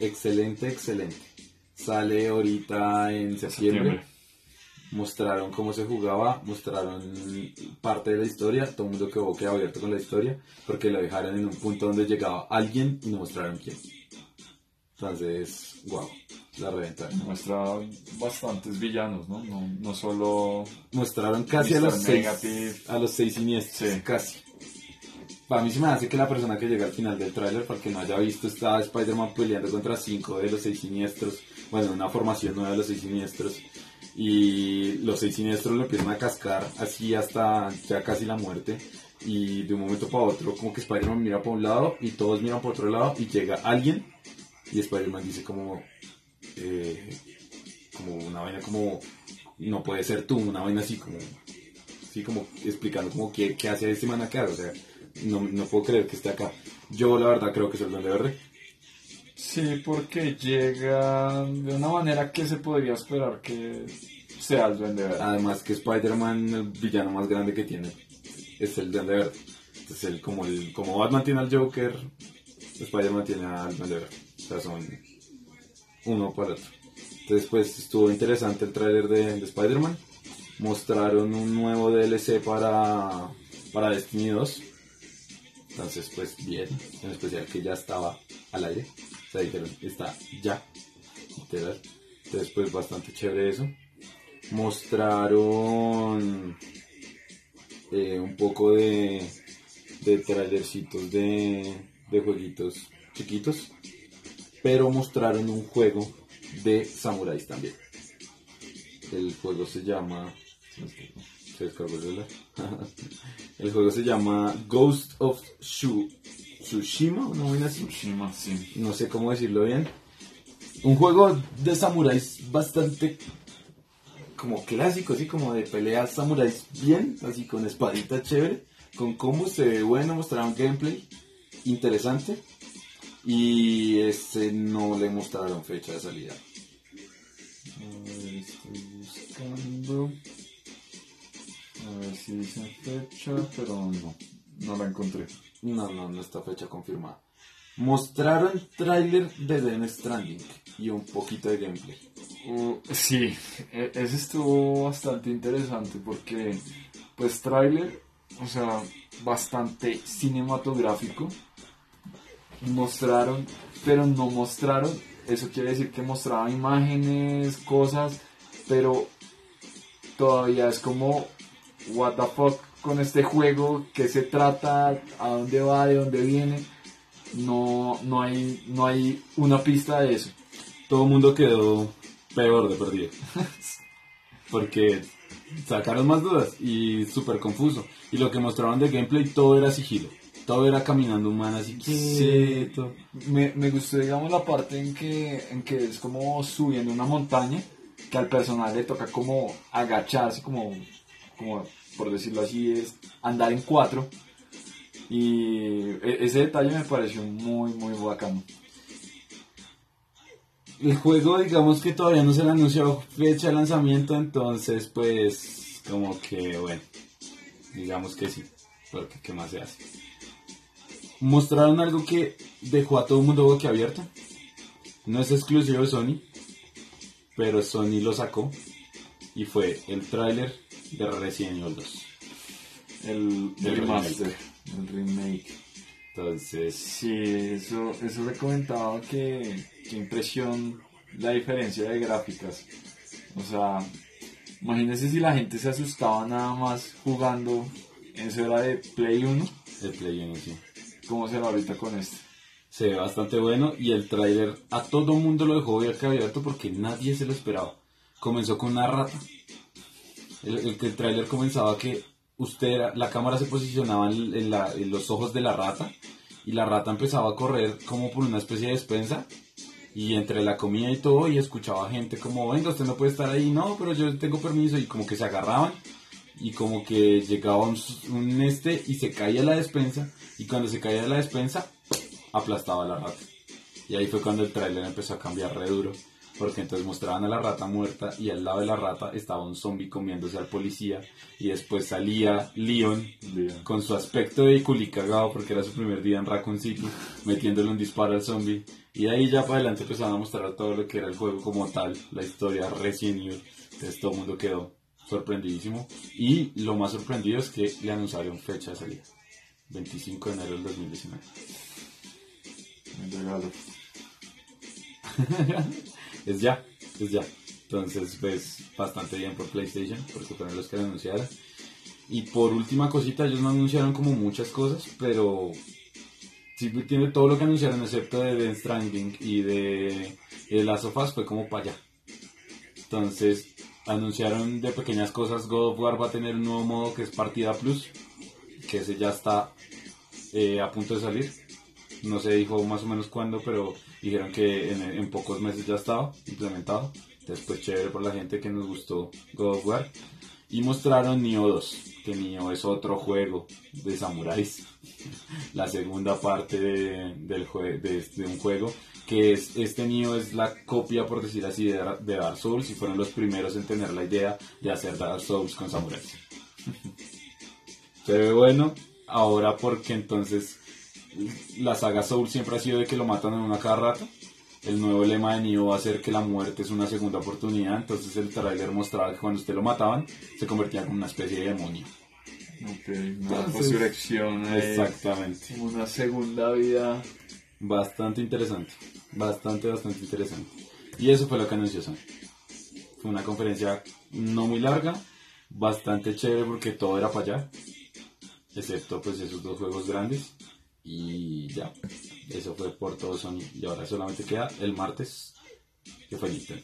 Excelente, excelente. Sale ahorita en septiembre. Mostraron cómo se jugaba, mostraron parte de la historia. Todo el mundo quedó que abierto con la historia porque lo dejaron en un punto donde llegaba alguien y no mostraron quién. Entonces, wow, la reventaron.
Muestra bastantes villanos, ¿no? No, no solo...
Mostraron casi a los seis, a los seis siniestros,
Sí.
casi. Para mí se me hace que la persona que llega al final del tráiler, para que no haya visto, está Spider-Man peleando contra cinco de los seis siniestros. Bueno, una formación nueva de los seis siniestros. Y los seis siniestros lo empiezan a cascar así hasta ya casi la muerte. Y de un momento para otro, como que Spider-Man mira para un lado y todos miran para otro lado y llega alguien. Y Spider-Man dice como... eh, como una vaina como... No puede ser tú, una vaina así como sí, como explicando como qué, qué hace este man acá, o sea, no, no puedo creer que esté acá. Yo la verdad creo que es el Duende Verde.
Sí, porque llega de una manera que se podría esperar que sea el Duende Verde.
Además que Spider-Man, el villano más grande que tiene, es el Duende Verde. Entonces, el, como, el, como Batman tiene al Joker, Spider-Man tiene al Duende Verde. O sea, son uno para otro. Entonces, pues estuvo interesante el tráiler de, de Spider-Man. Mostraron un nuevo DLC para, para Destiny 2. Entonces, pues bien, en especial que ya estaba al aire. O sea, dijeron, está ya. Entonces, pues bastante chévere eso. Mostraron eh, un poco de, de trailercitos de, de jueguitos chiquitos. Pero mostraron un juego de samuráis también. El juego se llama. Se descargó el celular. [LAUGHS] El juego se llama Ghost of Shu- Tsushima, una vaina así.
Tsushima, sí.
No sé cómo decirlo bien. Un juego de samuráis bastante como clásico, así como de peleas samuráis bien, así con espadita chévere, con combos se ve bueno, mostraron gameplay interesante y este no le mostraron fecha de salida.
Estoy buscando. A ver si dicen fecha, pero no. No la encontré.
No, no, no está fecha confirmada. Mostraron tráiler de Den Stranding y un poquito de gameplay.
Uh, sí, e- ese estuvo bastante interesante porque, pues, tráiler, o sea, bastante cinematográfico. Mostraron, pero no mostraron. Eso quiere decir que mostraban imágenes, cosas, pero todavía es como, what the fuck con este juego, qué se trata, a dónde va, de dónde viene. No, no hay, no hay una pista de eso.
todo el mundo quedó peor de perdido. [LAUGHS] Porque sacaron más dudas y súper confuso. Y lo que mostraron de gameplay, todo era sigilo. Todo era caminando humano así quieto.
Me, me gustó, digamos, la parte en que, en que es como subiendo una montaña, que al personal le toca como agacharse, como, como por decirlo así, es andar en cuatro. Y e- ese detalle me pareció muy, muy bacano.
El juego, digamos que todavía no se le anunció fecha de lanzamiento, entonces pues como que bueno, digamos que sí, porque qué más se hace. Mostraron algo que dejó a todo el mundo boquiabierto. No es exclusivo de Sony, pero Sony lo sacó y fue el tráiler de Resident Evil 2.
El,
El
remaster, el remake.
Entonces,
Sí, eso, eso le comentaba que, que impresión la diferencia de gráficas. O sea, imagínense si la gente se asustaba nada más jugando, eso era de Play 1,
el Play 1 sí.
¿cómo será ahorita con este?
Se ve bastante bueno y el tráiler a todo mundo lo dejó ver abierto porque nadie se lo esperaba. Comenzó con una rata. El, el, el tráiler comenzaba que usted la cámara se posicionaba en, la- en los ojos de la rata y la rata empezaba a correr como por una especie de despensa y entre la comida y todo y escuchaba gente como venga usted no puede estar ahí no pero yo tengo permiso y como que se agarraban y como que llegaba un, un este y se caía la despensa y cuando se caía la despensa aplastaba la rata. Y ahí fue cuando el tráiler empezó a cambiar re duro porque entonces mostraban a la rata muerta y al lado de la rata estaba un zombie comiéndose al policía y después salía Leon con su aspecto de culicagado porque era su primer día en Raccoon City metiéndole un disparo al zombie. Y ahí ya para adelante empezaban a mostrar todo lo que era el juego como tal la historia Evil entonces todo el mundo quedó sorprendidísimo. Y lo más sorprendido es que le anunciaron fecha de salida 25 de enero del 2019
Un regalo. [LAUGHS]
es ya, es ya. Entonces, pues, bastante bien por PlayStation, porque fueron que lo anunciaron. Y por última cosita, ellos no anunciaron como muchas cosas, pero sí tiene todo lo que anunciaron, excepto de The Stranding y de, de Last fue como para allá. Entonces, anunciaron de pequeñas cosas, God of War va a tener un nuevo modo que es Partida Plus, que ese ya está eh, a punto de salir. No se dijo más o menos cuándo, pero dijeron que en, en pocos meses ya estaba implementado. Después chévere por la gente que nos gustó God of War. Y mostraron Nioh 2, que Nioh es otro juego de samuráis. [LAUGHS] la segunda parte de, del jue- de, de un juego que es este Nioh es la copia por decir así de, de Dark Souls y fueron los primeros en tener la idea de hacer Dark Souls con samuráis. [LAUGHS] Se ve bueno ahora porque entonces la saga Soul siempre ha sido de que lo matan en una cada rato. El nuevo lema de Nioh va a ser que la muerte es una segunda oportunidad. Entonces el tráiler mostraba que cuando usted lo mataban se convertía en una especie de demonio.
Ok, una
Entonces,
resurrección. eh,
Exactamente.
Una segunda vida
Bastante interesante. Bastante, bastante interesante. Y eso fue lo que anunció Sony. Fue una conferencia no muy larga, bastante chévere porque todo era para allá. Excepto pues esos dos juegos grandes. Y ya. Eso fue por todo Sony. Y ahora solamente queda el martes, que fue Nintendo.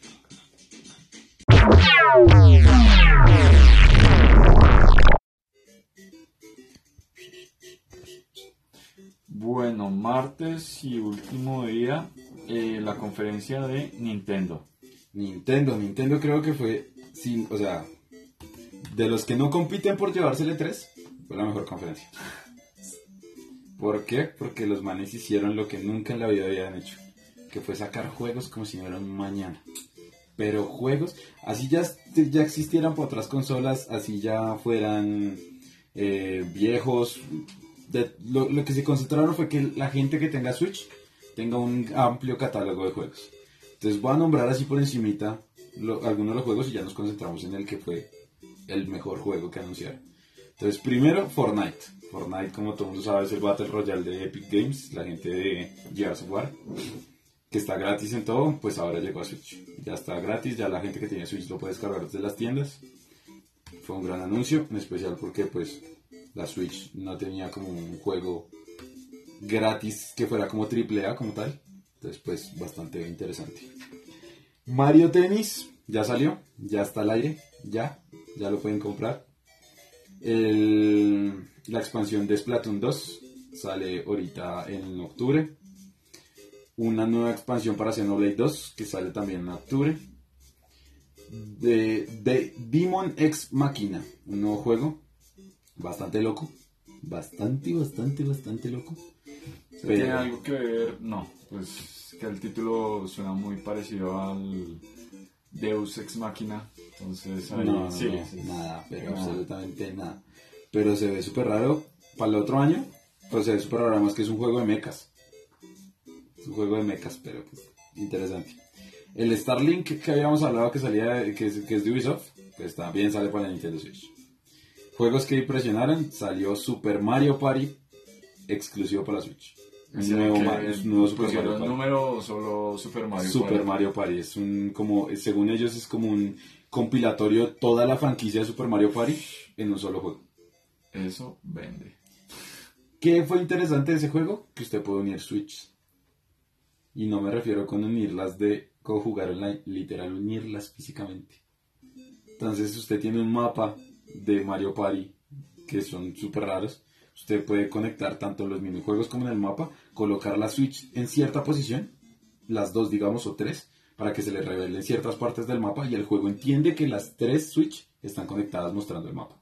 Bueno, martes y último día, eh, la conferencia de Nintendo.
Nintendo, Nintendo creo que fue, sin, o sea, de los que no compiten por llevársele tres, fue la mejor conferencia. ¿Por qué? Porque los manes hicieron lo que nunca en la vida habían hecho, que fue sacar juegos como si no eran mañana. Pero juegos, así ya, ya existieran por otras consolas, así ya fueran eh, viejos. Lo, lo que se concentraron fue que la gente que tenga Switch tenga un amplio catálogo de juegos. Entonces voy a nombrar así por encimita algunos de los juegos y ya nos concentramos en el que fue el mejor juego que anunciaron. Entonces primero Fortnite. Fortnite como todo mundo sabe es el Battle Royale de Epic Games, la gente de Gears of War, que está gratis en todo, pues ahora llegó a Switch. Ya está gratis, ya la gente que tiene Switch lo puede descargar desde las tiendas. Fue un gran anuncio, en especial porque pues la Switch no tenía como un juego gratis que fuera como triple A como tal. Entonces, pues, bastante interesante. Mario Tennis, ya salió, ya está al aire, ya, ya lo pueden comprar. El- la expansión de Splatoon 2 sale ahorita en octubre. Una nueva expansión para Xenoblade 2 que sale también en octubre. De, de Demon X Machina, un nuevo juego, bastante loco, bastante, bastante, bastante loco.
¿Se ¿Tiene algo que ver? No, pues que el título suena muy parecido al Deus Ex Machina. Entonces ahí
No,
sí,
no,
sí.
nada, pero
Nada.
absolutamente nada. Pero se ve súper raro. Para el otro año, pues se ve súper raro, además que es un juego de mechas. Es un juego de mechas, pero pues interesante. El Starlink que habíamos hablado que salía, de- que es, que es de Ubisoft, pues también sale para la Nintendo Switch. Juegos que impresionaron, salió Super Mario Party, exclusivo para la Switch.
Ese
nuevo, nuevo Super Mario Party.
número o solo Super Mario?
Super
Party?
Mario Party es un como según ellos es como un compilatorio de toda la franquicia de Super Mario Party en un solo juego.
Eso vende.
¿Qué fue interesante de ese juego? Que usted puede unir Switch. Y no me refiero con unirlas de con jugar online, literal unirlas físicamente. Entonces usted tiene un mapa de Mario Party que son súper raros. Usted puede conectar tanto los minijuegos como en el mapa, colocar la Switch en cierta posición, las dos digamos o tres, para que se le revelen ciertas partes del mapa y el juego entiende que las tres Switch están conectadas mostrando el mapa.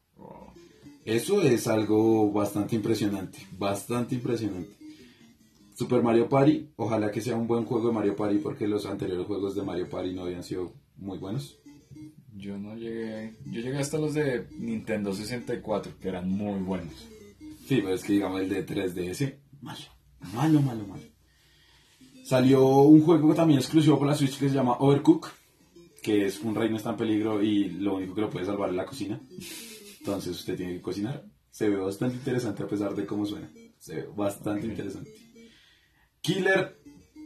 Eso es algo bastante impresionante, bastante impresionante. Super Mario Party, ojalá que sea un buen juego de Mario Party porque los anteriores juegos de Mario Party no habían sido muy buenos.
Yo no llegué. Yo llegué hasta los de Nintendo 64, que eran muy buenos.
Sí, pero es que digamos el de 3DS, malo, malo, malo, malo. Salió un juego también exclusivo para la Switch que se llama Overcook, que es un reino está en peligro y lo único que lo puede salvar es la cocina. Entonces usted tiene que cocinar. Se ve bastante interesante a pesar de cómo suena. Se ve bastante interesante. Killer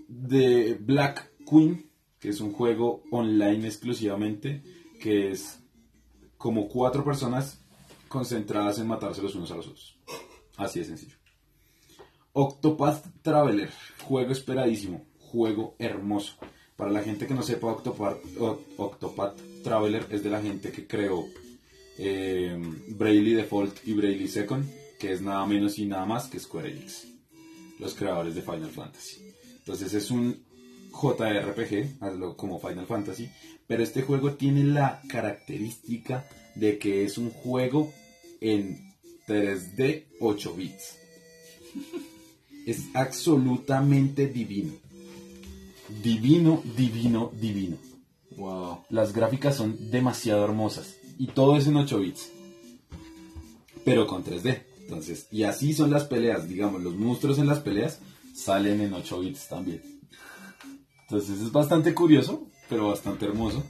de Black Queen, que es un juego online exclusivamente, que es como cuatro personas concentradas en matarse los unos a los otros. Así de sencillo. Octopath Traveler, juego esperadísimo, juego hermoso. Para la gente que no sepa, Octopath, Octopath Traveler es de la gente que creó eh, Default y Bravely Second, que es nada menos y nada más que Square Enix, los creadores de Final Fantasy. Entonces es un JRPG, hazlo como Final Fantasy, pero este juego tiene la característica de que es un juego en 3D 8 bits. Es absolutamente divino. Divino, divino, divino.
Wow.
Las gráficas son demasiado hermosas y todo es en 8 bits. Pero con 3D. Entonces, y así son las peleas, digamos, los monstruos en las peleas salen en 8 bits también. Entonces es bastante curioso, pero bastante hermoso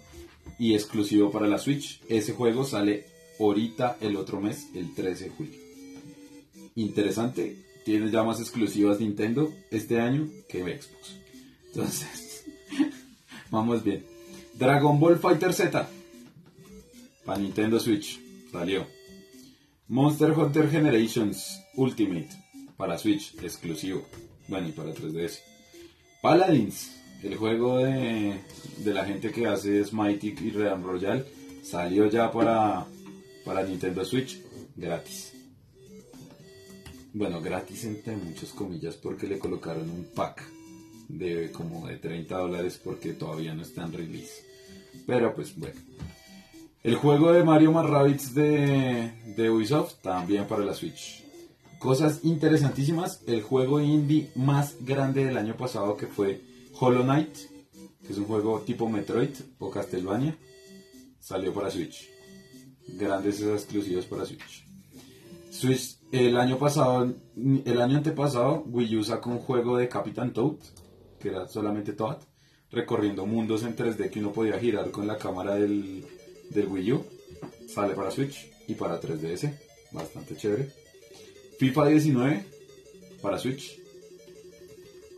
y exclusivo para la Switch. Ese juego sale ahorita el otro mes, el 13 de julio. Interesante, tiene ya más exclusivas Nintendo este año que Xbox. Entonces, [LAUGHS] vamos bien. Dragon Ball Fighter Z para Nintendo Switch salió. Monster Hunter Generations Ultimate para Switch exclusivo. Bueno, y para 3DS. Paladins, el juego de, de la gente que hace Smitic y Realm Royale, salió ya para, para Nintendo Switch gratis. Bueno, gratis entre muchas comillas porque le colocaron un pack de como de 30 dólares porque todavía no está en release. Pero pues bueno. El juego de Mario más de, de Ubisoft también para la Switch. Cosas interesantísimas. El juego indie más grande del año pasado que fue Hollow Knight, que es un juego tipo Metroid o Castlevania, salió para Switch. Grandes exclusivos para Switch. Switch el año pasado, el año antepasado, Wii U sacó un juego de Captain Toad, que era solamente Toad, recorriendo mundos en 3D que uno podía girar con la cámara del, del Wii U. Sale para Switch y para 3DS, bastante chévere. FIFA 19 para Switch.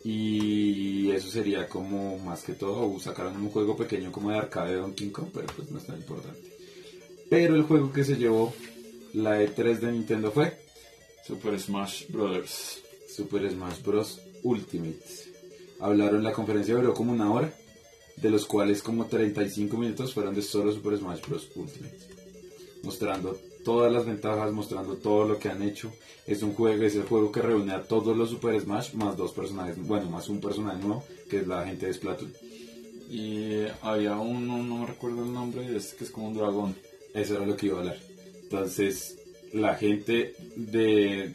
Y eso sería como más que todo, sacaron un juego pequeño como de arcade de Donkey Kong, pero pues no es tan importante. Pero el juego que se llevó la E3 de Nintendo fue
Super Smash Brothers.
Super Smash Bros. Ultimate. Hablaron en la conferencia, duró como una hora, de los cuales como 35 minutos fueron de solo Super Smash Bros. Ultimate. Mostrando todas las ventajas, mostrando todo lo que han hecho. Es un juego, es el juego que reúne a todos los Super Smash más dos personajes, bueno, más un personaje nuevo, que es la gente de Splatoon.
Y había uno, no me recuerdo el nombre, es que es como un dragón.
Eso era lo que iba a hablar. Entonces, la gente de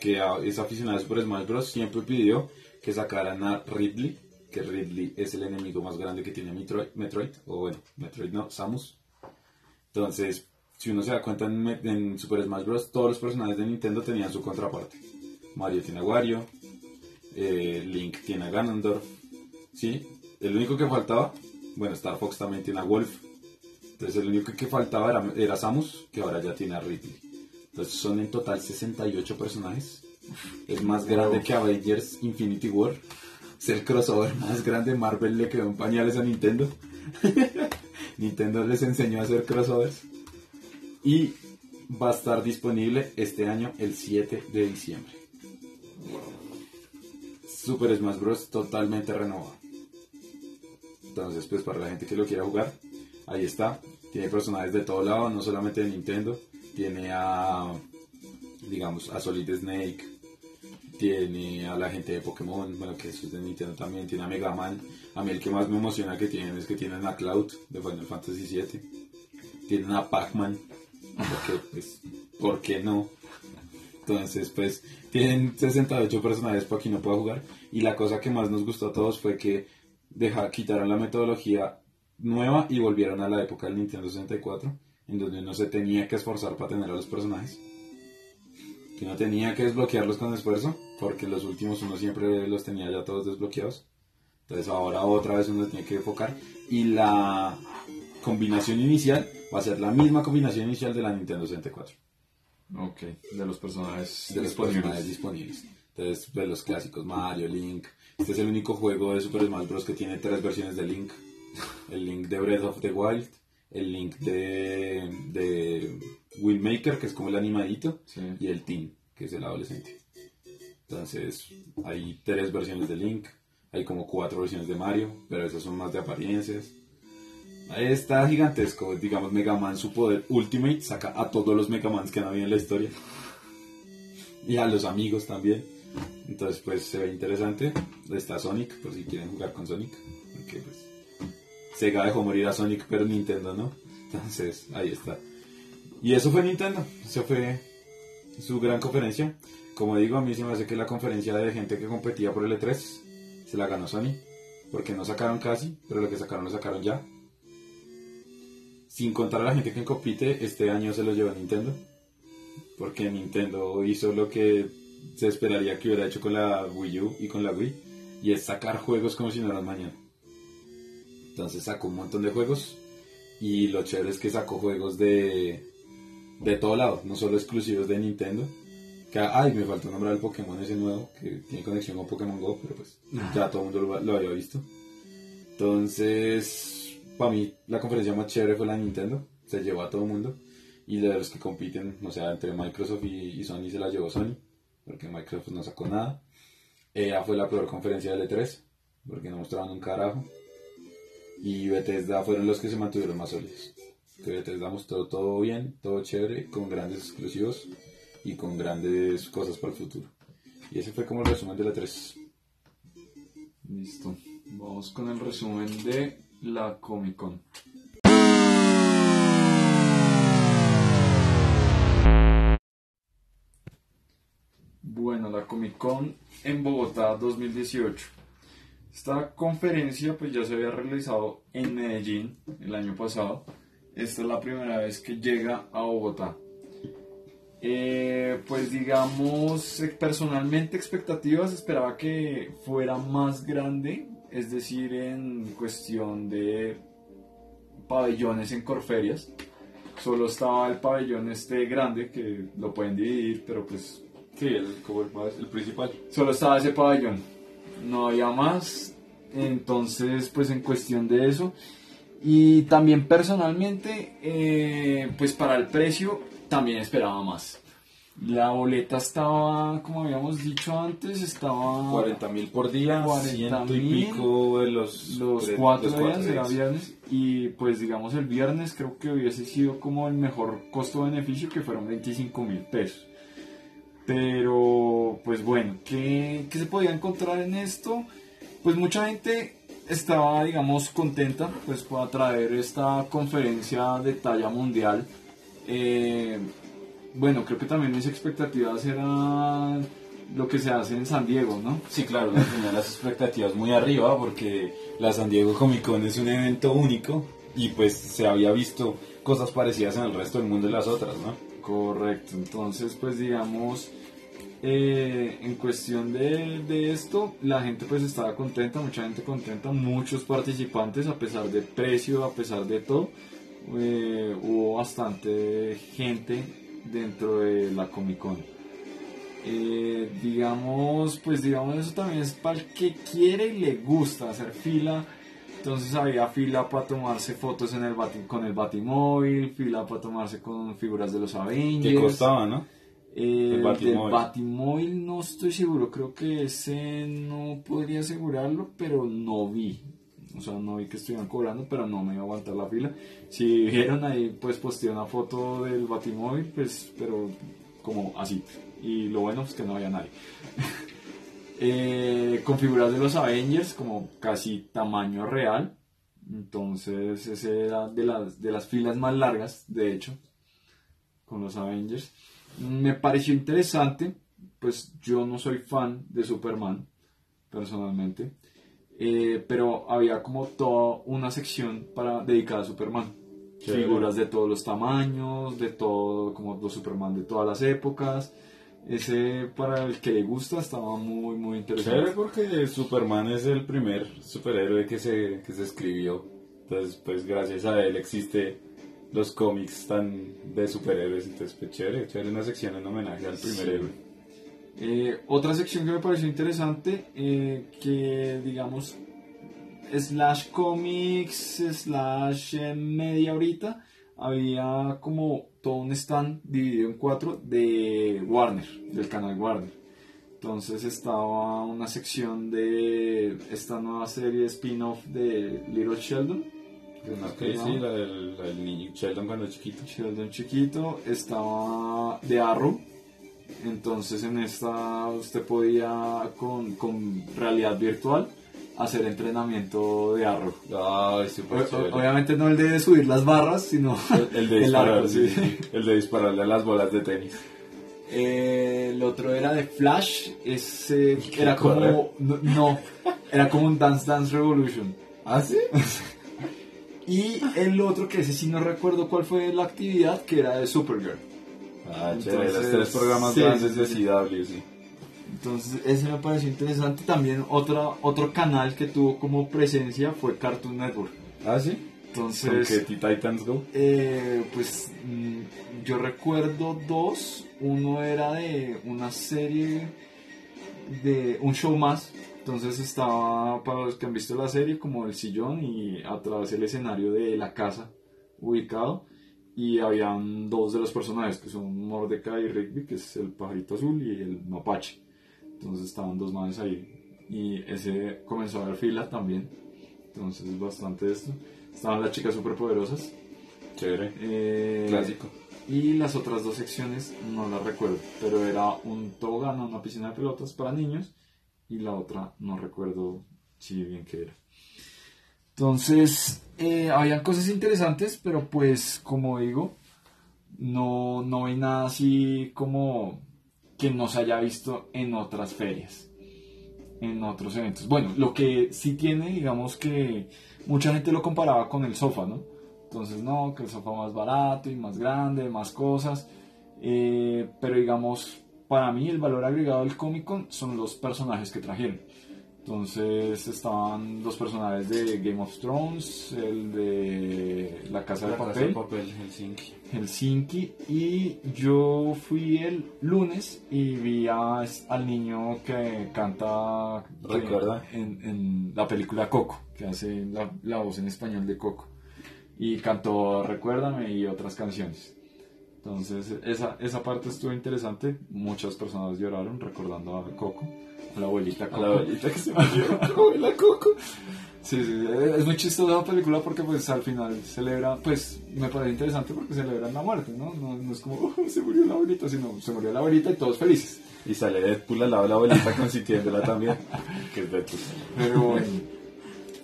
que es aficionada a Super Smash Bros. siempre pidió que sacaran a Ridley, que Ridley es el enemigo más grande que tiene Metroid, Metroid o bueno, Metroid no, Samus. Entonces, si uno se da cuenta en, Super Smash Bros., todos los personajes de Nintendo tenían su contraparte. Mario tiene a Wario, eh, Link tiene a Ganondorf, ¿sí? El único que faltaba, bueno, Star Fox también tiene a Wolf. Entonces el único que faltaba era, era Samus, que ahora ya tiene a Ridley. Entonces son en total 68 personajes. Es más grande que Avengers Infinity War. Es el crossover más grande. Marvel le quedó en pañales a Nintendo. [LAUGHS] Nintendo les enseñó a hacer crossovers. Y va a estar disponible este año el 7 de diciembre. Super Smash Bros. totalmente renovado. Entonces, pues para la gente que lo quiera jugar, ahí está. Tiene personajes de todo lado, no solamente de Nintendo. Tiene a, digamos, a Solid Snake. Tiene a la gente de Pokémon, bueno, que eso es de Nintendo también. Tiene a Mega Man. A mí el que más me emociona que tienen es que tienen a Cloud de Final Fantasy VII. Tienen a Pac-Man. Porque, pues, ¿por qué no? Entonces, pues, tienen 68 personajes para quien no pueda jugar. Y la cosa que más nos gustó a todos fue que deja, quitaron la metodología nueva y volvieron a la época del Nintendo 64, en donde no se tenía que esforzar para tener a los personajes. Que no tenía que desbloquearlos con esfuerzo, porque los últimos uno siempre los tenía ya todos desbloqueados. Entonces ahora otra vez uno tiene que enfocar. Y la combinación inicial va a ser la misma combinación inicial de la Nintendo 64.
Ok, de los personajes
de los personajes disponibles. Entonces, de los clásicos Mario, Link. Este es el único juego de Super Smash Bros. que tiene tres versiones de Link. El Link de Breath of the Wild, el Link de, de Windmaker, que es como el animadito, y el Teen, que es el adolescente. Entonces, hay tres versiones de Link. Hay como cuatro versiones de Mario, pero esas son más de apariencias. Está gigantesco, digamos, Mega Man, su poder Ultimate saca a todos los Mega Mans que han habido en la historia. [LAUGHS] Y a los amigos también. Entonces, pues se ve interesante. Está Sonic, por si quieren jugar con Sonic. Porque, pues, Sega dejó morir a Sonic, pero Nintendo no. Entonces, ahí está. Y eso fue Nintendo. Eso fue su gran conferencia. Como digo, a mí se me hace que la conferencia de gente que competía por el E3 se la ganó Sony. Porque no sacaron casi, pero lo que sacaron lo sacaron ya sin contar a la gente que compite, este año se lo llevó Nintendo. Porque Nintendo hizo lo que se esperaría que hubiera hecho con la Wii U y con la Wii. Y es sacar juegos como si no eran mañana. Entonces sacó un montón de juegos. Y lo chévere es que sacó juegos de, de todo lado. No solo exclusivos de Nintendo. Que, ay, me faltó nombrar el Pokémon ese nuevo, que tiene conexión con Pokémon Go, pero pues ya todo el mundo lo, lo había visto. Entonces, para mí, la conferencia más chévere fue la de Nintendo. Se llevó a todo el mundo. Y de los que compiten, o sea, entre Microsoft y, y Sony se la llevó Sony, porque Microsoft no sacó nada. EA fue la peor conferencia de L3, porque no mostraban un carajo. Y Bethesda fueron los que se mantuvieron más sólidos. Que Bethesda mostró todo bien, todo chévere, con grandes exclusivos y con grandes cosas para el futuro. Y ese fue como el resumen de la 3.
Listo. Vamos con el resumen de la Comic Con. Bueno, la Comic Con en Bogotá 2018. Esta conferencia pues ya se había realizado en Medellín el año pasado. Esta es la primera vez que llega a Bogotá. Eh, pues digamos, eh, personalmente expectativas esperaba que fuera más grande, es decir, en cuestión de pabellones en Corferias. Solo estaba el pabellón este grande que lo pueden dividir, pero pues
Sí, el, como el, el principal.
solo estaba ese pabellón, no había más. Entonces, pues en cuestión de eso. Y también personalmente, eh, pues para el precio también esperaba más. La boleta estaba, como habíamos dicho antes, estaba
40 mil por día,
40.000,
ciento y pico de los,
los cuatro
los
días, era viernes. Y pues digamos el viernes creo que hubiese sido como el mejor costo-beneficio, que fueron 25 mil pesos. Pero, pues bueno, ¿qué, ¿qué se podía encontrar en esto? Pues mucha gente estaba, digamos, contenta pues para traer esta conferencia de talla mundial. Eh, bueno, creo que también mis expectativas eran lo que se hace en San Diego, ¿no?
Sí, claro, tenía las expectativas muy arriba porque la San Diego Comic Con es un evento único y pues se había visto cosas parecidas en el resto del mundo de las otras, ¿no?
Correcto, entonces pues digamos, eh, en cuestión de, de esto, la gente pues estaba contenta, mucha gente contenta, muchos participantes a pesar de precio, a pesar de todo, eh, hubo bastante gente dentro de la Comic Con. Eh, digamos, pues digamos eso también es para el que quiere y le gusta hacer fila. Entonces había fila para tomarse fotos en el bati- con el Batimóvil, fila para tomarse con figuras de los Avengers.
Que costaba, ¿no?
Eh,
El Batimóvil.
del Batimóvil no estoy seguro, creo que ese no podría asegurarlo, pero no vi. O sea, no vi que estuvieran cobrando, pero no me iba a aguantar la fila. Si vieron ahí, pues posteé una foto del Batimóvil, pues, pero como así. Y lo bueno es que no había nadie. [LAUGHS] Eh, con figuras de los Avengers, como casi tamaño real. Entonces, ese era de las, de las filas más largas, de hecho, con los Avengers. Me pareció interesante, pues yo no soy fan de Superman, personalmente, eh, pero había como toda una sección para dedicada a Superman. Figuras de todos los tamaños, de todo, como los Superman de todas las épocas. Ese para el que le gusta estaba muy, muy interesante.
Chévere porque Superman es el primer superhéroe que se, que se escribió. Entonces, pues gracias a él existe los cómics tan de superhéroes. Entonces, pues chévere, chévere una sección en homenaje al primer
Sí.
héroe.
Eh, otra sección que me pareció interesante, eh, que digamos, slash comics, slash eh, media horita, había como todo un stand dividido en cuatro de Warner, del canal Warner. Entonces estaba una sección de esta nueva serie spin-off de Little Sheldon.
Ok, sí, la del, la del niño Sheldon cuando chiquito.
Sheldon chiquito, estaba de Arrow. Entonces en esta usted podía con, con realidad virtual hacer entrenamiento de Arrow.
Ay,
O-
súper
o-
chévere.
obviamente no el de subir las barras, sino
El, el de [LAUGHS]
el
disparar,
arco,
sí,
sí.
sí. El de dispararle a las bolas de tenis.
Eh, el otro era de Flash, ese
¿Qué
era como no, no, era como un Dance Dance Revolution.
¿Ah, sí? [LAUGHS]
Y el otro que ese sí no recuerdo cuál fue la actividad, que era de Supergirl.
Ah, chévere, los
Entonces,
tres programas
sí,
grandes de. CW, sí.
Entonces ese me pareció interesante. También otra, otro canal que tuvo como presencia fue Cartoon Network.
¿Ah, sí?
Entonces,
¿Con qué Titans Go?
eh, pues mm, yo recuerdo dos. Uno era de una serie de un show más. Entonces estaba, para los que han visto la serie, como el sillón y atrás el escenario de la casa ubicado. Y habían dos de los personajes, que son Mordecai y Rigby, que es el pajarito azul, y el mapache. Entonces estaban dos manes ahí. Y ese comenzó a dar fila también. Entonces bastante esto. Estaban las chicas superpoderosas.
Chévere.
Eh,
Clásico.
y las otras dos secciones no las recuerdo, pero era un tobogán, una piscina de pelotas para niños y la otra no recuerdo si bien que era. Entonces, eh, habían cosas interesantes, pero pues como digo, no, no vi nada así como que no se haya visto en otras ferias, en otros eventos. Bueno, lo que sí tiene, digamos que mucha gente lo comparaba con el sofá, ¿no? Entonces, no, que el sofá más barato y más grande, más cosas. Eh, pero digamos, para mí el valor agregado del Comic Con son los personajes que trajeron. Entonces estaban los personajes de Game of Thrones, el de La Casa de
La Casa
Papel,
de papel, Helsinki.
Helsinki y yo fui el lunes y vi a- al niño que canta
Recuerda.
en, en la película Coco, que hace la, la voz en español de Coco y cantó Recuérdame y otras canciones. Entonces esa, esa parte estuvo interesante, muchas personas lloraron recordando a Coco, la abuelita Coco.
la abuelita que se murió. Abuela [LAUGHS] Coco.
Sí, sí, es muy chistosa la película porque pues al final celebra, pues me parece interesante porque celebran la muerte, ¿no? No, no es como, "Oh, se murió la abuelita, sino se murió la abuelita y todos felices.
Y sale Deadpool al lado de la abuelita [LAUGHS] consintiéndola también. Que es Deadpool.
Pero bueno.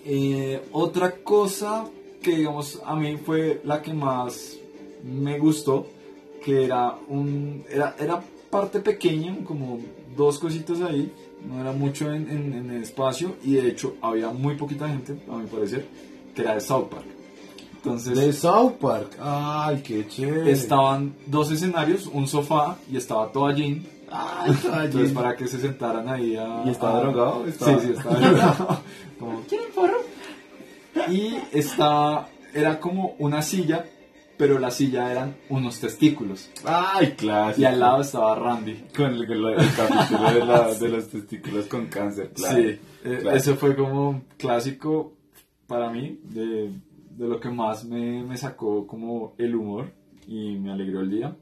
Eh, otra cosa que digamos a mí fue la que más me gustó, que era un era, era parte pequeña, como dos cositas ahí, no era mucho en, en- en el espacio y de hecho había muy poquita gente, a mi parecer, que era de South Park. Entonces
De South Park. Ay, qué chévere.
estaban dos escenarios, un sofá y estaba todo allí.
Ay,
Entonces para que se sentaran ahí a...
¿Y estaba
a-
drogado? Estaba-
Sí, sí, estaba drogado. [LAUGHS] como, ¿quieren porro? Y estaba, era como una silla, pero la silla eran unos testículos.
Ay, clásico.
Y al lado estaba Randy.
Con el, capítulo de, la- de los testículos con cáncer, claro.
sí, eh,
claro.
eso fue como clásico para mí, de, de lo que más me, me sacó como el humor y me alegró el día.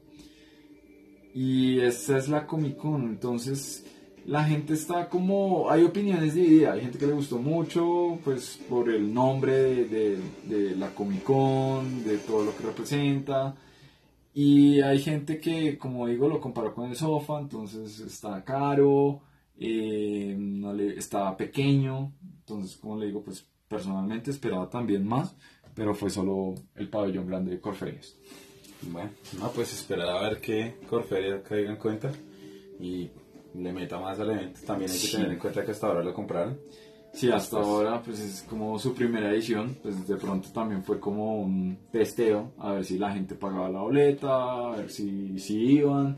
Y esta es la Comic Con, entonces la gente está como, hay opiniones divididas, hay gente que le gustó mucho, pues por el nombre de, de- la Comic Con, de todo lo que representa, y hay gente que, como digo, lo comparó con el sofá, entonces está caro, eh, no le, estaba pequeño, entonces como le digo, pues personalmente esperaba también más, pero fue solo el pabellón grande de Corferias.
Bueno, no, pues esperar a ver que Corferia caiga en cuenta y le meta más al evento. También hay que
Sí.
tener en cuenta que hasta ahora lo compraron.
Sí, hasta
Pues-
ahora pues es como su primera edición, pues de pronto también fue como un testeo, a ver si la gente pagaba la boleta, a ver si, si iban,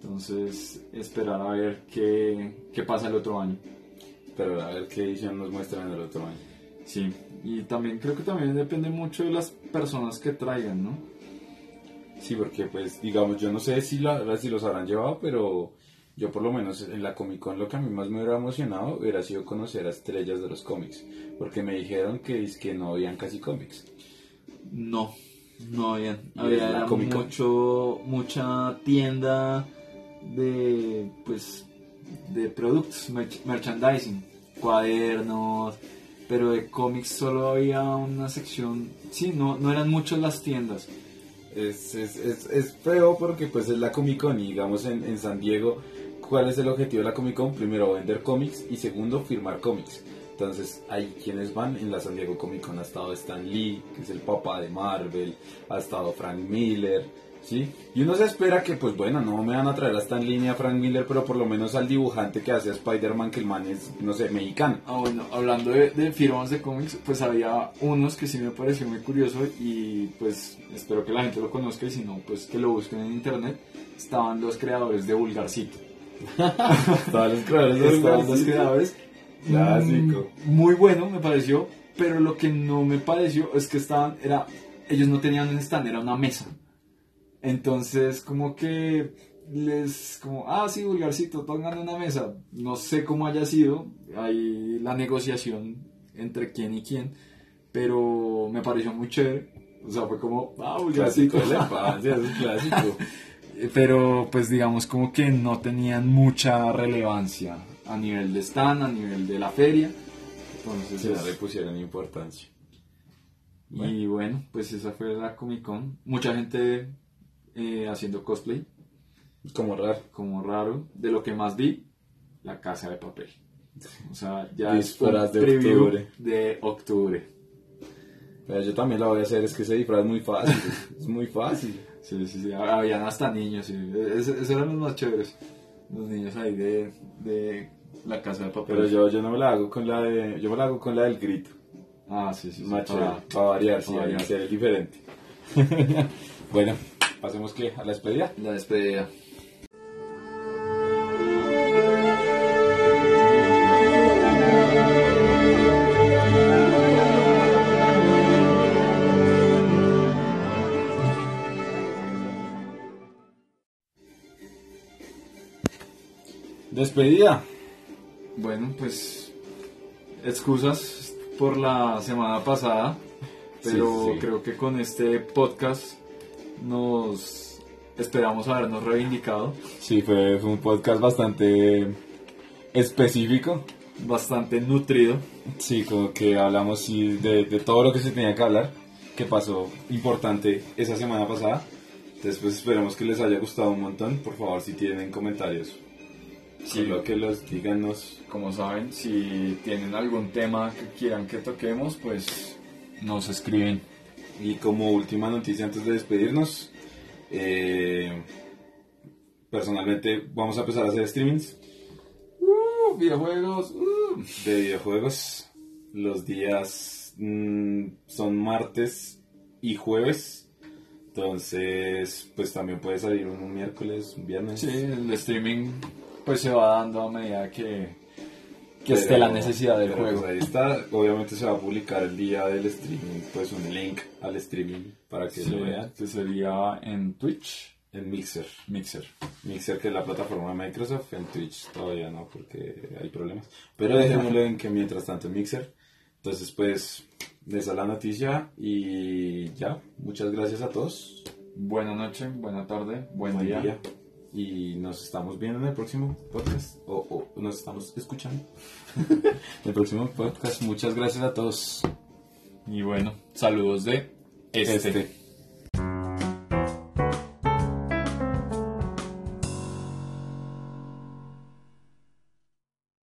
entonces esperar a ver qué, qué pasa el otro año.
Pero a ver qué edición nos muestran el otro año.
Sí, y también creo que también depende mucho de las personas que traigan, ¿no?
Sí, porque pues digamos, yo no sé si, la, si los habrán llevado, pero yo por lo menos en la Comic Con lo que a mí más me hubiera emocionado hubiera sido conocer a estrellas de los cómics. Porque me dijeron que, es que no habían casi cómics.
No, no había,
¿Y
había mucho, mucha tienda de, pues, de productos, merch- merchandising, cuadernos, pero de cómics solo había una sección, sí, no, no eran muchas las tiendas.
Es, es, es, es feo porque pues es la Comic Con y digamos en, en San Diego, ¿cuál es el objetivo de la Comic Con? Primero vender cómics y segundo firmar cómics. Entonces hay quienes van en la San Diego Comic Con, ha estado Stan Lee, que es el papá de Marvel, ha estado Frank Miller, ¿sí? Y uno se espera que pues bueno, no me van a traer a Stan Lee ni a Frank Miller, pero por lo menos al dibujante que hace a Spider-Man, que el man es, no sé, mexicano.
Ah, bueno, hablando de, de firmas de cómics, pues había unos que sí me pareció muy curioso y pues espero que la gente lo conozca y si no, pues que lo busquen en internet. Estaban los creadores de Vulgarcito. [LAUGHS]
Estaban los creadores
Estaban los creadores.
Clásico.
Mm, Muy bueno, me pareció. pero lo que no me pareció es que estaban, era, ellos no tenían un stand, era una mesa. Entonces, como que les, como, ah, sí, vulgarcito, pongan una mesa. No sé cómo haya sido, ahí la negociación entre quién y quién, pero me pareció muy chévere. O sea, fue como, ah, vulgarcito.
Clásico de la infancia, es un clásico. [LAUGHS]
pero pues digamos como que no tenían mucha relevancia a nivel de stand, a nivel de la feria. Entonces,
Se
es-
le pusieron importancia.
y bueno, pues esa fue la Comic Con. Mucha gente eh, haciendo cosplay,
Como raro.
como raro. De lo que más vi, la casa de papel. O sea, ya
Disfraz de octubre.
de octubre.
Pero yo también la voy a hacer, es que ese disfraz es muy fácil. es muy fácil.
Sí, sí, sí. Habían hasta niños. Sí. Es- Esos eran los más chéveres. Los niños ahí de, de la casa de papel.
Pero yo, yo no me la hago con la de. Yo me la hago con la del grito.
Ah, sí, sí. sí.
Más chévere, para variar, sí,
para variar.
ser diferente. [LAUGHS] bueno, pasemos que a la despedida.
La despedida.
Despedida.
Bueno, pues excusas por la semana pasada, pero
Sí, sí.
creo que con este podcast nos esperamos habernos reivindicado
Sí, fue, fue un podcast bastante específico.
bastante nutrido.
Sí, como que hablamos sí, de, de todo lo que se tenía que hablar, que pasó importante esa semana pasada. Entonces, pues esperamos que les haya gustado un montón. Por favor, si tienen comentarios,
Sí.
solo que los díganos.
Como saben, si tienen algún tema que quieran que toquemos, pues nos escriben.
Y como última noticia antes de despedirnos, eh, personalmente vamos a empezar a hacer streamings
Uh, videojuegos. uh.
de videojuegos. Los días mm, son martes y jueves. Entonces, pues también puede salir un, un miércoles, un viernes.
Sí, el streaming pues se va dando a medida que, que esté la necesidad del
pero,
juego.
pues, ahí está. Obviamente se va a publicar el día del streaming, pues un link al streaming para que
Sí,
lo vean
que sería en Twitch,
en Mixer.
Mixer.
Mixer, que es la plataforma de Microsoft, en Twitch todavía no, porque hay problemas. Pero dejémoslo en que mientras tanto en Mixer. Entonces, pues, esa es la noticia y ya. Muchas gracias a todos.
Buena noche, buena tarde, buen,
Buen
día.
día. Y nos estamos viendo en el próximo podcast. O, o nos estamos escuchando. [LAUGHS] en el próximo podcast. Muchas gracias a todos.
Y bueno, saludos de este.
Este.